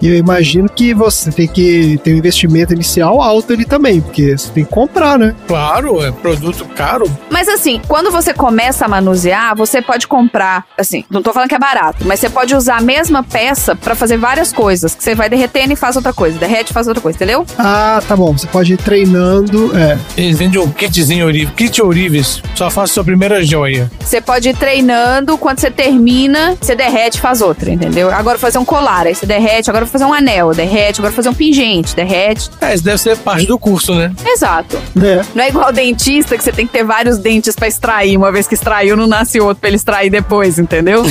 E eu imagino que você tem que ter um investimento inicial alto ali também, porque você tem que comprar, né? Claro, é produto caro. Mas assim, quando você começa a manusear, você pode comprar, assim, não tô falando que é barato, mas você pode usar a mesma peça pra fazer várias coisas, que você vai derretendo e faz outra coisa, derrete e faz outra coisa, entendeu? Ah, tá bom. Você pode ir treinando. É. Eles vendem um kitzinho ourives. Kit ourives. Só faça sua primeira joia. Você pode ir treinando, quando você termina, você derrete e faz outra, entendeu? agora fazer um colar, aí você derrete, agora vou fazer um anel, derrete, agora vou fazer um pingente, derrete. É, isso deve ser parte do curso, né? Exato. É. Não é igual dentista que você tem que ter vários dentes pra extrair. Uma vez que extraiu, não nasce outro pra ele extrair depois, entendeu?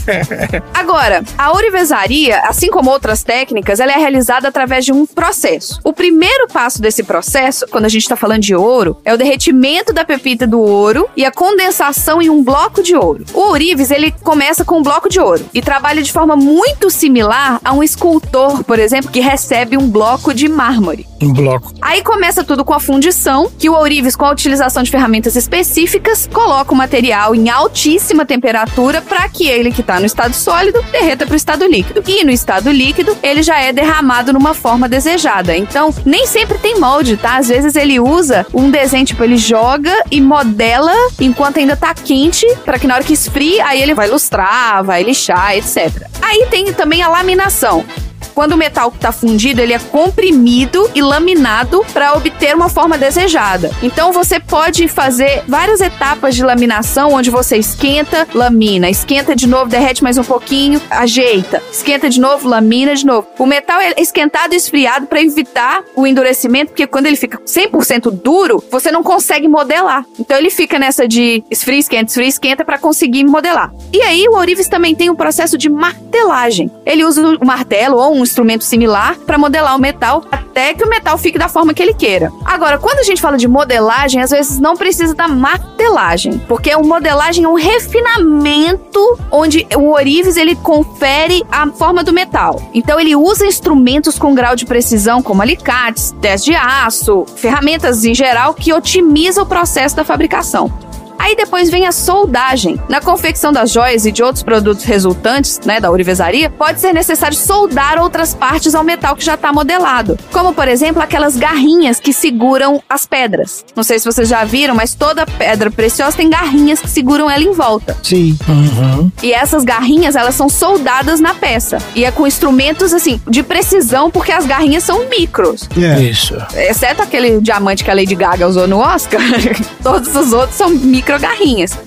Agora, a ourivesaria, assim como outras técnicas, ela é realizada através de um processo. O primeiro passo desse processo, quando a gente está falando de ouro, é o derretimento da pepita do ouro e a condensação em um bloco de ouro. O ourives, ele começa com um bloco de ouro e trabalha de forma muito similar a um escultor, por exemplo, que recebe um bloco de mármore. Um bloco. Aí começa tudo com a fundição, que o ourives, com a utilização de ferramentas específicas, coloca o material em altíssima temperatura para que ele que está no estado sólido derreta para o estado líquido. E no estado líquido, ele já é derramado numa forma desejada. Então, nem sempre tem molde, tá? Às vezes ele usa um desenho, tipo, ele joga e modela enquanto ainda tá quente, para que na hora que esfrie, aí ele vai lustrar, vai lixar, etc. Aí tem também a laminação. Quando o metal está fundido, ele é comprimido e laminado para obter uma forma desejada. Então você pode fazer várias etapas de laminação, onde você esquenta, lamina, esquenta de novo, derrete mais um pouquinho, ajeita, esquenta de novo, lamina de novo. O metal é esquentado e esfriado para evitar o endurecimento, porque quando ele fica 100% duro, você não consegue modelar. Então ele fica nessa de esfria, esquenta, esfria, esquenta para conseguir modelar. E aí o ourives também tem um processo de martelagem. Ele usa o martelo ou um instrumento similar para modelar o metal até que o metal fique da forma que ele queira. Agora, quando a gente fala de modelagem, às vezes não precisa da martelagem, porque o modelagem é um refinamento onde o ourives ele confere a forma do metal. Então ele usa instrumentos com grau de precisão como alicates, teste de aço, ferramentas em geral que otimizam o processo da fabricação. Aí depois vem a soldagem. Na confecção das joias e de outros produtos resultantes, né, da ourivesaria, pode ser necessário soldar outras partes ao metal que já está modelado. Como, por exemplo, aquelas garrinhas que seguram as pedras. Não sei se vocês já viram, mas toda pedra preciosa tem garrinhas que seguram ela em volta. Sim. E essas garrinhas, elas são soldadas na peça. E é com instrumentos, assim, de precisão, porque as garrinhas são micros. É. Isso. Exceto aquele diamante que a Lady Gaga usou no Oscar, todos os outros são micro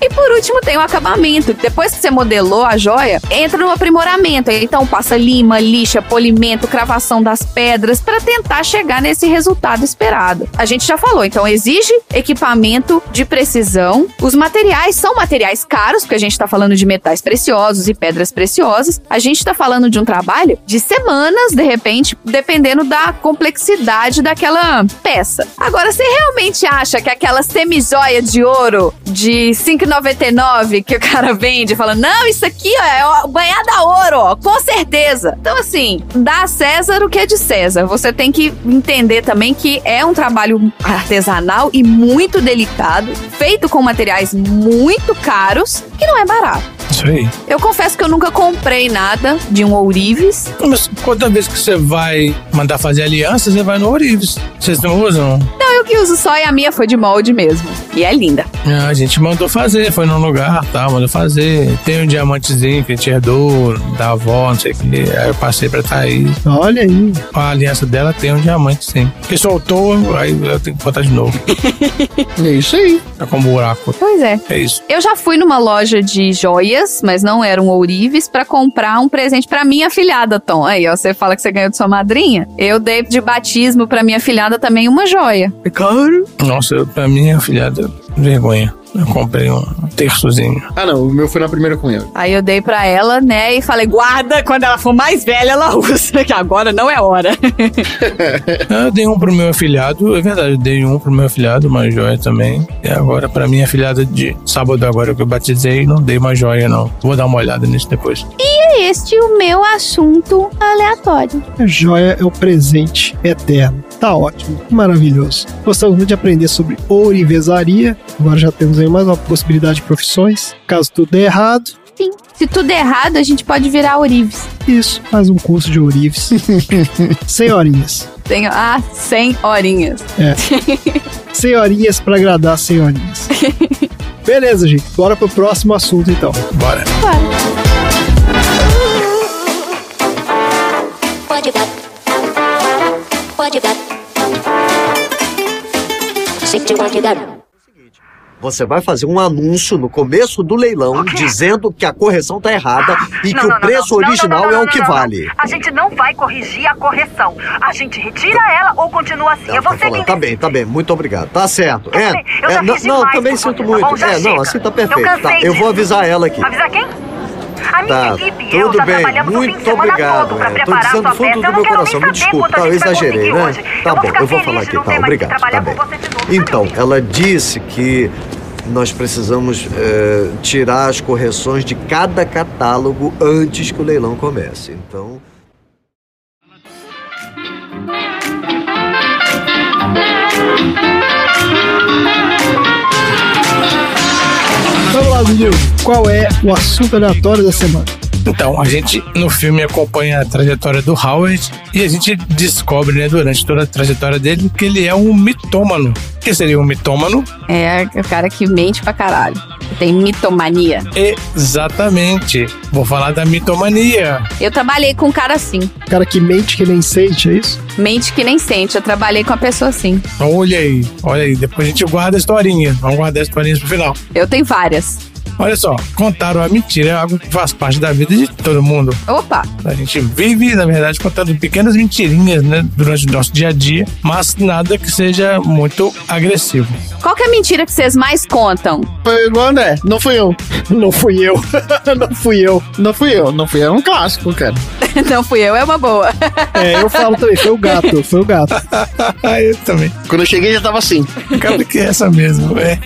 E por último tem o acabamento. Depois que você modelou a joia, entra no aprimoramento. Então passa lima, lixa, polimento, cravação das pedras para tentar chegar nesse resultado esperado. A gente já falou, então exige equipamento de precisão. Os materiais são materiais caros, porque a gente está falando de metais preciosos e pedras preciosas. A gente está falando de um trabalho de semanas, de repente, dependendo da complexidade daquela peça. Agora, você realmente acha que aquela semijoia de ouro de 5,99 que o cara vende, falando, não, isso aqui ó, é banhada a ouro, ó, com certeza. Então, assim, dá a César o que é de César. Você tem que entender também que é um trabalho artesanal e muito delicado, feito com materiais muito caros, que não é barato. Isso aí. Eu confesso que eu nunca comprei nada de um ourives. Mas quanta vez que você vai mandar fazer aliança, você vai no Ourives. Vocês não usam? Não, eu que uso só e a minha foi de molde mesmo. E é linda. Ah, a gente mandou fazer, foi num lugar, tá, mandou fazer. Tem um diamantezinho que a gente herdou da avó, não sei o que. Aí eu passei pra Thaís. Olha aí. A aliança dela tem um diamante, sim. Porque soltou, aí eu tenho que botar de novo. É isso aí. Tá com um buraco. Pois é. É isso. Eu já fui numa loja de joias, mas não eram ourives, pra comprar um presente pra minha filhada, Tom. Aí, ó, você fala que você ganhou de sua madrinha. Eu dei de batismo pra minha filhada também uma joia. É caro? Nossa, pra minha filhada, vergonha. Eu comprei um terçozinho. Ah, não. O meu foi na primeira comunhão. Aí eu dei pra ela, né, e falei, guarda, quando ela for mais velha, ela usa, que agora não é hora. Eu dei um pro meu afilhado, é verdade, eu dei um pro meu afilhado, uma joia também. E agora, pra minha afilhada de sábado, agora que eu batizei, não dei uma joia, não. Vou dar uma olhada nisso depois. E é este o meu assunto aleatório. A joia é o presente eterno. Tá ótimo, maravilhoso. Gostamos muito de aprender sobre ourivesaria. Agora já temos aí mais uma possibilidade de profissões. Caso tudo dê errado, Sim. Se tudo der errado, a gente pode virar ourives. isso, faz um curso de ourives. 100 horinhas. Tenho, ah, 100 horinhas. É. 100 horinhas pra agradar 100 horinhas. Beleza, gente. Bora pro próximo assunto então. Bora. Pode dar. Pode pode dar. Você vai fazer um anúncio no começo do leilão dizendo que a correção tá errada e Não, que não, o não, preço não. Não, original não, não, é o não, que não, não. vale. A gente não vai corrigir a correção. A gente retira ela ou continua assim. Não, Eu tá, vou falando. tá bem, tá bem, muito obrigado. Tá certo. É, bem, eu é, já não, fiz não, demais também sinto você, tá muito. bom? Já é, não, chega. assim tá Eu perfeito. cansei Tá, eu vou avisar ela aqui. Avisar quem? A minha Tá, equipe e eu tudo já bem, trabalhamos o fim de muito semana obrigado. todo pra é, preparar sua do Eu meu não quero coração, nem me saber desculpe, quanto a tá, eu gente vai exagerei, conseguir né? hoje. Tá eu bom, eu vou falar aqui, tá, obrigado, tá bem. Então, ela disse que nós precisamos é, tirar as correções de cada catálogo antes que o leilão comece. Então. Vamos lá, Dudu. Qual é o assunto aleatório da semana? Então, a gente no filme acompanha a trajetória do Howard e a gente descobre, né, durante toda a trajetória dele, que ele é um mitômano. O que seria um mitômano? É o cara que mente pra caralho. Tem mitomania. Exatamente. Vou falar da mitomania. Eu trabalhei com um cara assim. Cara que mente que nem sente, é isso? Mente que nem sente. Eu trabalhei com uma pessoa assim. Olha aí, olha aí. Depois a gente guarda a historinha. Vamos guardar as historinhas pro final. Eu tenho várias. Olha só, contaram a mentira é algo que faz parte da vida de todo mundo. Opa! A gente vive, na verdade, contando pequenas mentirinhas, né, durante o nosso dia a dia, mas nada que seja muito agressivo. Qual que é a mentira que vocês mais contam? Foi igual André, não fui eu. Não fui eu. não fui eu. Não fui eu, não fui eu. É um clássico, cara. Não fui eu, é uma boa. É, eu falo também, foi o gato, foi o gato. eu também. Quando eu cheguei já tava assim. Cara, que é essa mesmo, é.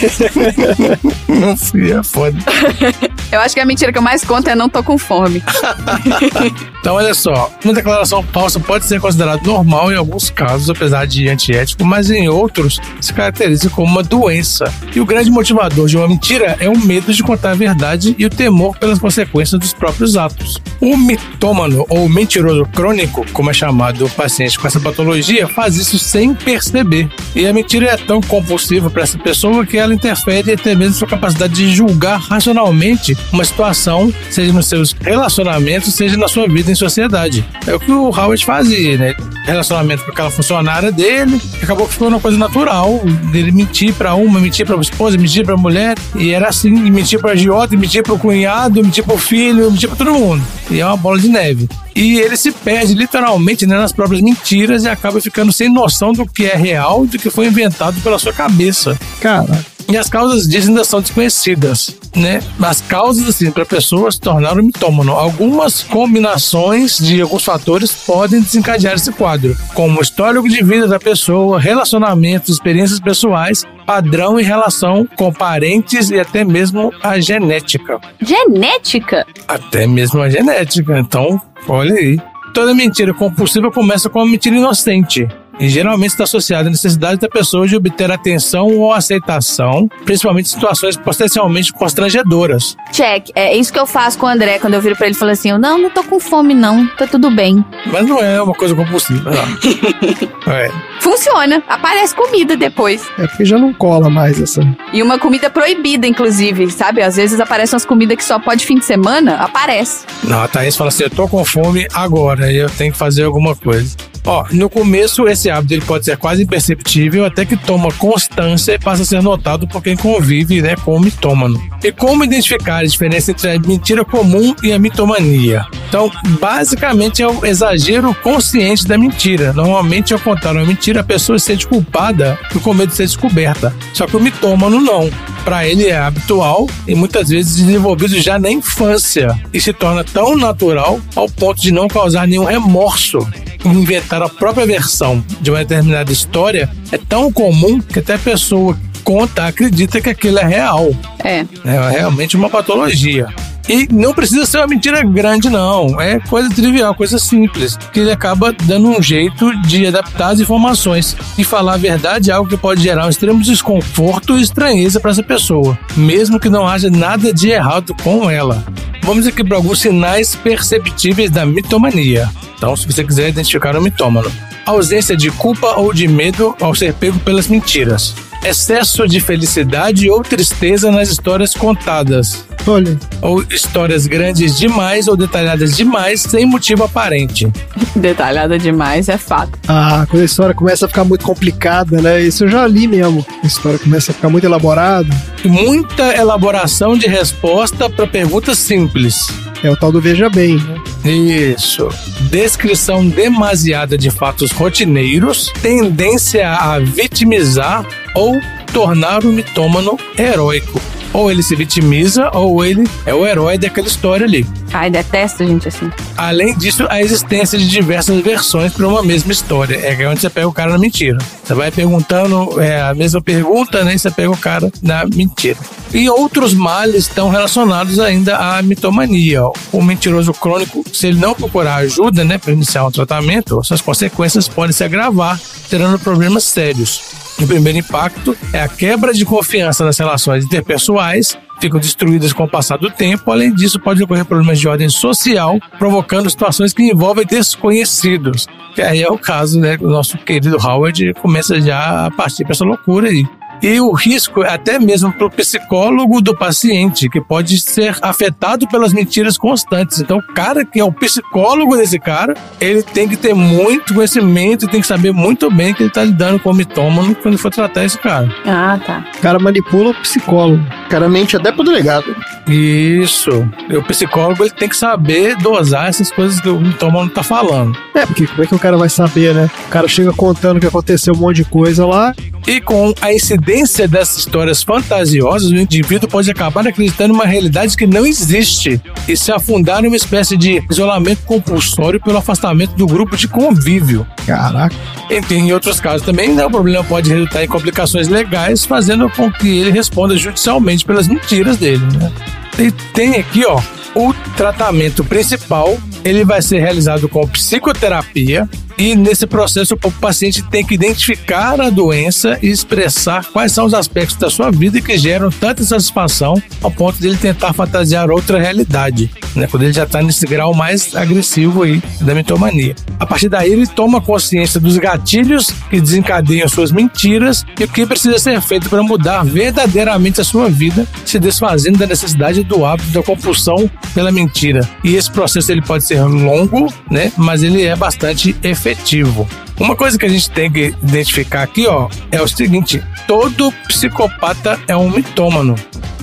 Não fui, é foda. Eu acho que a mentira que eu mais conto é não tô com fome. Então, olha só, uma declaração falsa pode ser considerada normal em alguns casos, apesar de antiético, mas em outros se caracteriza como uma doença. E o grande motivador de uma mentira é o medo de contar a verdade e o temor pelas consequências dos próprios atos. O mitômano ou mentiroso crônico, como é chamado o paciente com essa patologia, faz isso sem perceber. E a mentira é tão compulsiva para essa pessoa que ela interfere até mesmo sua capacidade de julgar racionalmente uma situação, seja nos seus relacionamentos, seja na sua vida em sociedade. É o que o Howard fazia, né? Relacionamento com aquela funcionária dele, acabou que ficou uma coisa natural dele mentir para uma, mentir para esposa, mentir para mulher, e era assim, e mentir para agiota, mentir para o cunhado, mentir para o filho, mentir para todo mundo. E é uma bola de neve. E ele se perde literalmente né, nas próprias mentiras e acaba ficando sem noção do que é real e do que foi inventado pela sua cabeça. Cara, E as causas disso ainda são desconhecidas, né? As causas, assim, para a pessoa se tornar um mitômano. Algumas combinações de alguns fatores podem desencadear esse quadro, como o histórico de vida da pessoa, relacionamentos, experiências pessoais, padrão em relação com parentes e até mesmo a genética. Genética? Até mesmo a genética. Então, olha aí. Toda mentira compulsiva começa com uma mentira inocente. E geralmente está associada à necessidade da pessoa de obter atenção ou aceitação, principalmente em situações potencialmente constrangedoras. Check. É isso que eu faço com o André quando eu viro pra ele e falo assim: Não, não tô com fome, não. Tá tudo bem. Mas não é uma coisa compulsiva. Não. é. Funciona. Aparece comida depois. é porque já não cola mais essa. E uma comida proibida, inclusive, sabe? Às vezes aparecem umas comidas que só pode fim de semana. Aparece. Não, a Thaís fala assim: eu tô com fome agora, eu tenho que fazer alguma coisa. Ó, no começo esse hábito ele pode ser quase imperceptível até que toma constância e passa a ser notado por quem convive né, com o mitômano. E como identificar a diferença entre a mentira comum e a mitomania? Então, basicamente é o exagero consciente da mentira. Normalmente, ao contar uma mentira, a pessoa se sente culpada e com medo de ser descoberta. Só que o mitômano não. Para ele é habitual e muitas vezes desenvolvido já na infância e se torna tão natural ao ponto de não causar nenhum remorso inventar a própria versão de uma determinada história é tão comum que até a pessoa conta acredita que aquilo é real. É. É realmente uma patologia. E não precisa ser uma mentira grande, não. É coisa trivial, coisa simples. Que ele acaba dando um jeito de adaptar as informações. E falar a verdade é algo que pode gerar um extremo desconforto e estranheza para essa pessoa, mesmo que não haja nada de errado com ela. Vamos aqui para alguns sinais perceptíveis da mitomania. Então, se você quiser identificar o mitômano. Ausência de culpa ou de medo ao ser pego pelas mentiras. Excesso de felicidade ou tristeza nas histórias contadas. Olha. Ou histórias grandes demais ou detalhadas demais sem motivo aparente. Detalhada demais é fato. Ah, quando a história começa a ficar muito complicada, né? Isso eu já li mesmo. A história começa a ficar muito elaborada. Muita elaboração de resposta para perguntas simples. É o tal do veja bem, né? Isso. Descrição demasiada de fatos rotineiros, tendência a vitimizar ou tornar o mitômano heróico. Ou ele se vitimiza, ou ele é o herói daquela história ali. Ai, detesto gente assim. Além disso, a existência de diversas versões para uma mesma história. É onde você pega o cara na mentira. Você vai perguntando é, a mesma pergunta, né? E você pega o cara na mentira. E outros males estão relacionados ainda à mitomania. O mentiroso crônico, se ele não procurar ajuda, né, para iniciar um tratamento, suas consequências podem se agravar, gerando problemas sérios. O primeiro impacto é a quebra de confiança nas relações interpessoais, ficam destruídas com o passar do tempo. Além disso, pode ocorrer problemas de ordem social, provocando situações que envolvem desconhecidos. Que aí é o caso, né? O nosso querido Howard começa já a partir para essa loucura aí. E o risco é até mesmo para o psicólogo do paciente, que pode ser afetado pelas mentiras constantes. Então, o cara que é o psicólogo desse cara, ele tem que ter muito conhecimento e tem que saber muito bem que ele está lidando com o mitômano quando for tratar esse cara. Ah, tá. O cara manipula o psicólogo. O cara mente até pro delegado. Isso. E o psicólogo ele tem que saber dosar essas coisas que o mitômano tá falando. É, porque como é que o cara vai saber, né? O cara chega contando que aconteceu um monte de coisa lá. E com a incidência dessas histórias fantasiosas, o indivíduo pode acabar acreditando numa realidade que não existe e se afundar em uma espécie de isolamento compulsório pelo afastamento do grupo de convívio. Caraca. E em outros casos também, né, o problema pode resultar em complicações legais, fazendo com que ele responda judicialmente pelas mentiras dele. Né? E tem aqui, ó, o tratamento principal, ele vai ser realizado com psicoterapia, e nesse processo o paciente tem que identificar a doença e expressar quais são os aspectos da sua vida que geram tanta satisfação ao ponto de ele tentar fantasiar outra realidade, né? Quando ele já está nesse grau mais agressivo aí da mitomania. A partir daí ele toma consciência dos gatilhos que desencadeiam suas mentiras e o que precisa ser feito para mudar verdadeiramente a sua vida, se desfazendo da necessidade do hábito da compulsão pela mentira. E esse processo ele pode ser longo, né? Mas ele é bastante efetivo efetivo. Uma coisa que a gente tem que identificar aqui, ó, é o seguinte: todo psicopata é um mitômano.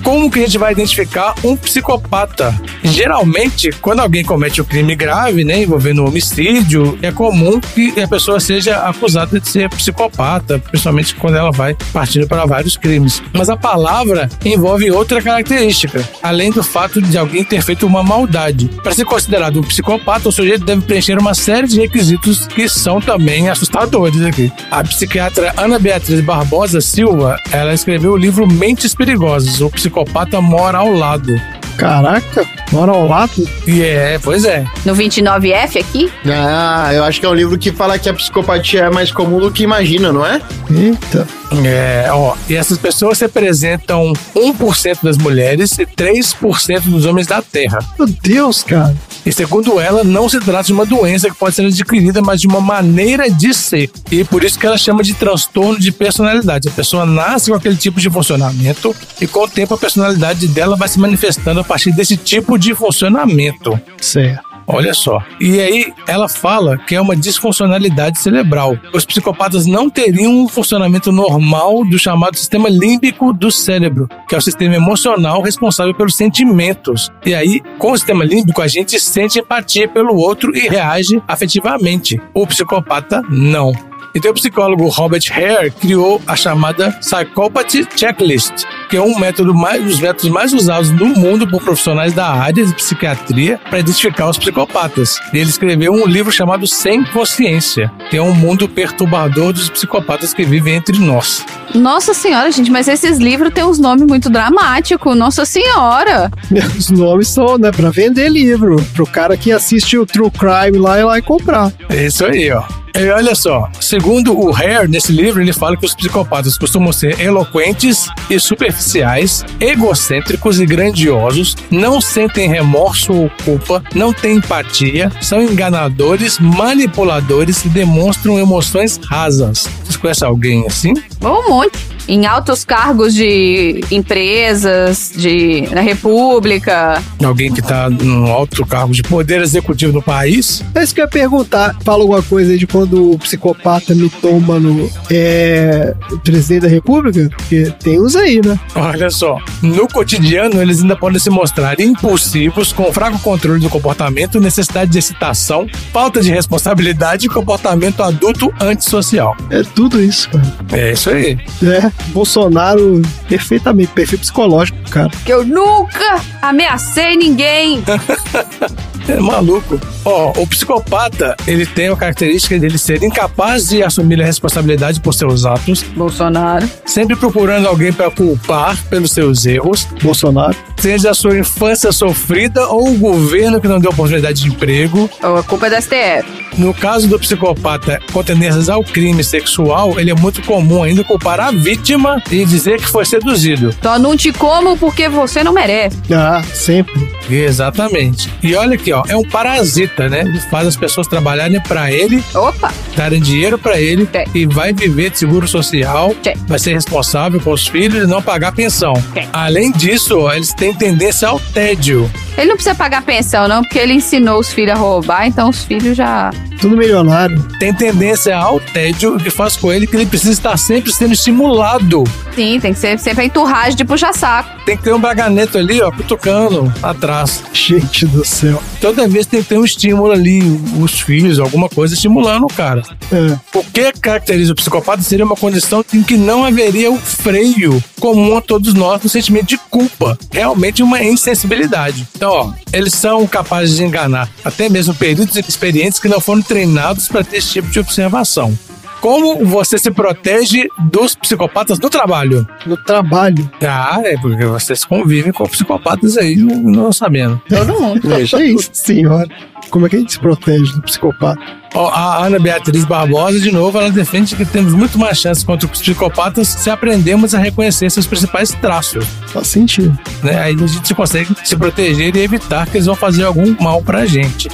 Como que a gente vai identificar um psicopata? Geralmente, quando alguém comete um crime grave, né, envolvendo um homicídio, é comum que a pessoa seja acusada de ser psicopata, principalmente quando ela vai partindo para vários crimes. Mas a palavra envolve outra característica, além do fato de alguém ter feito uma maldade. Para ser considerado um psicopata, o sujeito deve preencher uma série de requisitos que são também assustadores aqui. A psiquiatra Ana Beatriz Barbosa Silva, ela escreveu o livro Mentes Perigosas, o psicopata mora ao lado. Caraca, mora ao lado? E é, pois é. No 29F aqui? Ah, eu acho que é um livro que fala que a psicopatia é mais comum do que imagina, não é? Eita. É, ó, e essas pessoas representam 1% das mulheres e 3% dos homens da Terra. Meu Deus, cara. E segundo ela, não se trata de uma doença que pode ser adquirida, mas de uma maneira de ser. E por isso que ela chama de transtorno de personalidade. A pessoa nasce com aquele tipo de funcionamento e com o tempo a personalidade dela vai se manifestando a partir desse tipo de funcionamento. Certo. Olha só. E aí ela fala que é uma disfuncionalidade cerebral. Os psicopatas não teriam um funcionamento normal do chamado sistema límbico do cérebro, que é o sistema emocional responsável pelos sentimentos. E aí, com o sistema límbico, a gente sente empatia pelo outro e reage afetivamente. O psicopata não. Então, o psicólogo Robert Hare criou a chamada Psychopathy Checklist, que é um método mais, um dos métodos mais usados no mundo por profissionais da área de psiquiatria para identificar os psicopatas. E ele escreveu um livro chamado Sem Consciência, que é um mundo perturbador dos psicopatas que vivem entre nós. Nossa senhora, gente, mas esses livros têm uns nomes muito dramáticos. Nossa senhora. Os nomes são, né, pra vender livro. Pro cara que assiste o True Crime lá ir lá e comprar. É isso aí, ó. E olha só, segundo o Hare, nesse livro, ele fala que os psicopatas costumam ser eloquentes e superficiais, egocêntricos e grandiosos, não sentem remorso ou culpa, não têm empatia, são enganadores, manipuladores e demonstram emoções rasas. Vocês conhecem alguém assim? Um monte. Em altos cargos de empresas, de na República. Alguém que tá num alto cargo de poder executivo no país. É isso que eu ia perguntar. Fala alguma coisa aí de quando o psicopata mitômano é presidente da república? Porque tem uns aí, né? Olha só, no cotidiano eles ainda podem se mostrar impulsivos, com fraco controle do comportamento, necessidade de excitação, falta de responsabilidade e comportamento adulto antissocial. É tudo isso, cara. É isso aí. É, Bolsonaro perfeitamente, perfil psicológico, cara. Que eu nunca ameacei ninguém. É maluco. Ó, o psicopata, ele tem a característica dele ser incapaz de assumir a responsabilidade por seus atos. Bolsonaro. Sempre procurando alguém para culpar pelos seus erros. Bolsonaro. Seja a sua infância sofrida ou o governo que não deu oportunidade de emprego. Ou a culpa é da STF. No caso do psicopata com tendências ao crime sexual, ele é muito comum ainda culpar a vítima e dizer que foi seduzido. Só não te como porque você não merece. Ah, sempre. Exatamente. E olha aqui, ó, é um parasita, né? Ele faz as pessoas trabalharem para ele, Opa! darem dinheiro para ele e vai viver de seguro social, vai ser responsável com os filhos e não pagar pensão. Além disso, ó, eles têm tendência ao tédio. Ele não precisa pagar pensão, não, porque ele ensinou os filhos a roubar, então os filhos já. Tudo milionário. Tem tendência ao tédio, que faz com ele que ele precisa estar sempre sendo estimulado. Sim, tem que ser sempre a enturragem de puxa-saco. Tem que ter um braganeto ali, ó, cutucando atrás. Gente do céu. Toda vez tem que ter um estímulo ali, os filhos, alguma coisa estimulando o cara. É. O que caracteriza o psicopata seria uma condição em que não haveria o freio comum a todos nós no sentimento de culpa. Realmente uma insensibilidade. Então, ó, eles são capazes de enganar até mesmo peritos experientes que não foram treinados para ter esse tipo de observação. Como você se protege dos psicopatas no trabalho? No trabalho. Ah, é porque vocês convivem com psicopatas aí, não, não sabendo. Todo mundo. Veja isso, senhora. Como é que a gente se protege do psicopata? Ó, a Ana Beatriz Barbosa, de novo, ela defende que temos muito mais chances contra os psicopatas se aprendemos a reconhecer seus principais traços. Faz sentido. Né? Aí a gente consegue se proteger e evitar que eles vão fazer algum mal pra gente.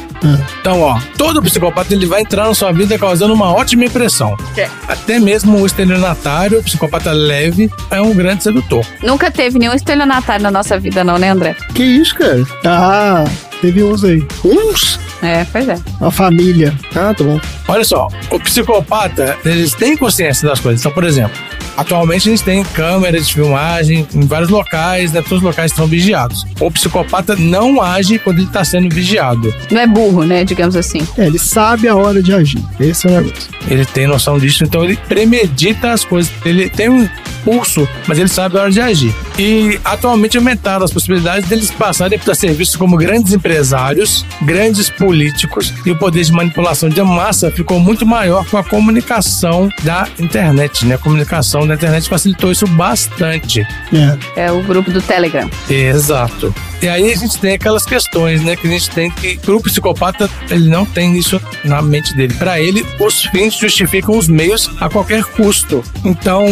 Então, ó, todo psicopata ele vai entrar na sua vida causando uma ótima impressão. Até mesmo o estelionatário, o psicopata leve, é um grande sedutor. Nunca teve nenhum estelionatário na nossa vida, não, né, André? Que isso, cara? Ah, teve uns aí. Uns? É, pois é. A família. Ah, tá bom. Olha só, o psicopata, eles têm consciência das coisas. Então, por exemplo, atualmente a gente tem câmeras de filmagem em vários locais, né? Todos os locais estão vigiados. O psicopata não age quando ele está sendo vigiado. Não é burro, né, digamos assim. É, ele sabe a hora de agir. Esse é o negócio. Ele tem noção disso, então ele premedita as coisas. Ele tem um pulso, mas ele sabe a hora de agir. E atualmente aumentaram as possibilidades deles passarem a ser vistos como grandes empresários, grandes políticos, e o poder de manipulação de massa ficou muito maior com a comunicação da internet, né? A comunicação da internet facilitou isso bastante. É. É o grupo do Telegram. Exato. E aí a gente tem aquelas questões, né? Que a gente tem que. Pro psicopata, ele não tem isso na mente dele. Para ele, os fins justificam os meios a qualquer custo. Então,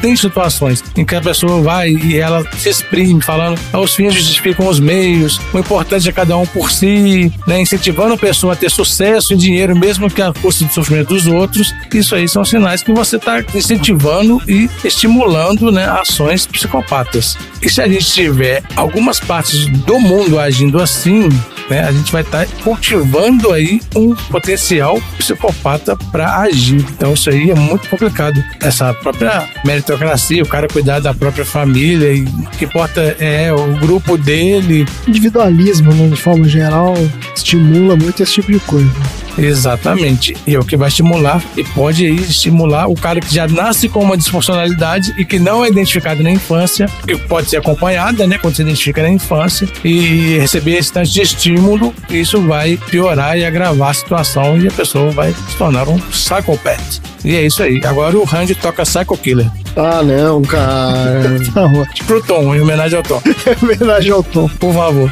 tem situações em que a pessoa vai e ela se exprime falando "Ah, os fins justificam os meios, o importante é cada um por si, né? Incentivando a pessoa a ter sucesso e dinheiro, mesmo que a custa do sofrimento dos outros. Isso aí são sinais que você está incentivando e estimulando né, ações psicopatas. E se a gente tiver algumas partes do mundo agindo assim, né, a gente vai estar cultivando aí um potencial psicopata para agir. Então isso aí é muito complicado. Essa própria meritocracia, o cara cuidar da própria família, e o que importa é o grupo dele. Individualismo, né, de forma geral, estimula muito esse tipo de coisa. Exatamente. E é o que vai estimular e pode estimular o cara que já nasce com uma disfuncionalidade e que não é identificado na infância, que pode ser acompanhada, né, quando se identifica na infância, e receber esse tanto de estímulo, isso vai piorar e agravar a situação e a pessoa vai se tornar um psychopath. E é isso aí. Agora o Randy toca Psycho Killer. Ah, não, cara. tá ótimo. Pro Tom, em homenagem ao Tom. em homenagem ao Tom. Por favor.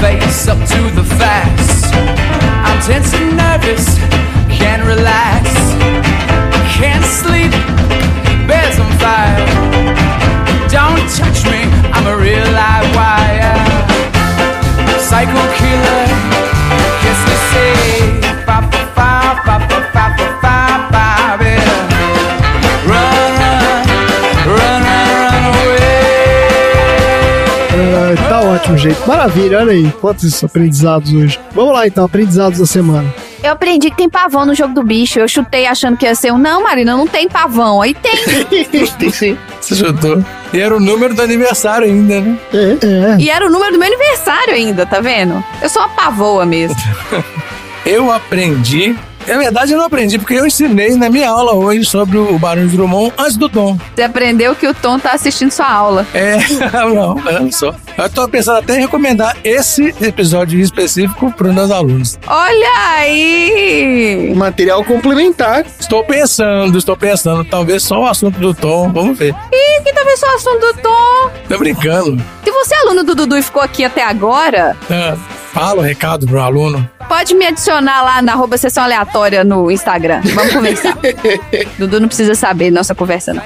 face up to the facts. I'm tense and nervous, can't relax. Can't sleep, bed's on fire. Don't touch me, I'm a real live wire. Psycho killer. Ótimo jeito. Maravilha, olha aí. Quantos aprendizados hoje. Vamos lá então, aprendizados da semana. Eu aprendi que tem pavão no jogo do bicho. Eu chutei achando que ia ser um. Não, Marina, não tem pavão. Aí tem. Você chutou. E era o número do aniversário ainda, né? É, é. E era o número do meu aniversário ainda, tá vendo? Eu sou uma pavoa mesmo. Eu aprendi. Na verdade, eu não aprendi, porque eu ensinei na minha aula hoje sobre o Barão de Drummond antes do Tom. Você aprendeu que o Tom tá assistindo sua aula. É, não, não só. Eu tô pensando até em recomendar esse episódio específico para os meus alunos. Olha aí! Material complementar. Estou pensando, estou pensando. Talvez só o assunto do Tom, vamos ver. Ih, que talvez só o assunto do Tom. Tô brincando. Se você é aluno do Dudu e ficou aqui até agora, Ah, fala o recado pro aluno. pode me adicionar lá na arroba sessão aleatória no Instagram. Vamos conversar. Dudu não precisa saber nossa conversa, não.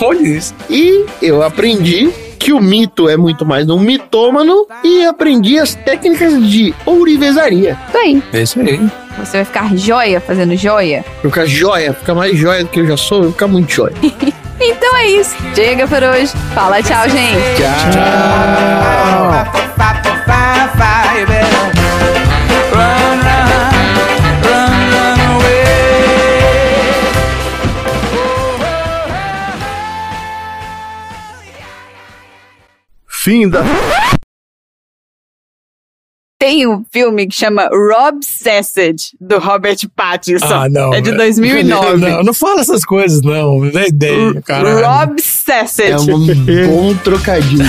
Olha isso. E eu aprendi que o mito é muito mais um mitômano e aprendi as técnicas de ourivesaria. Isso aí. É isso aí. Você vai ficar joia fazendo joia? Ficar joia, ficar mais joia do que eu já sou, eu vou ficar muito joia. Então é isso. Chega por hoje. Fala tchau, gente. Fim da. Tem um filme que chama Rob Sausage, do Robert Pattinson. Ah, não. É de velho. 2009. Não, não fala essas coisas, não. Me dá ideia, caralho. Rob Sausage. É um bom trocadilho.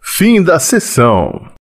Fim da sessão.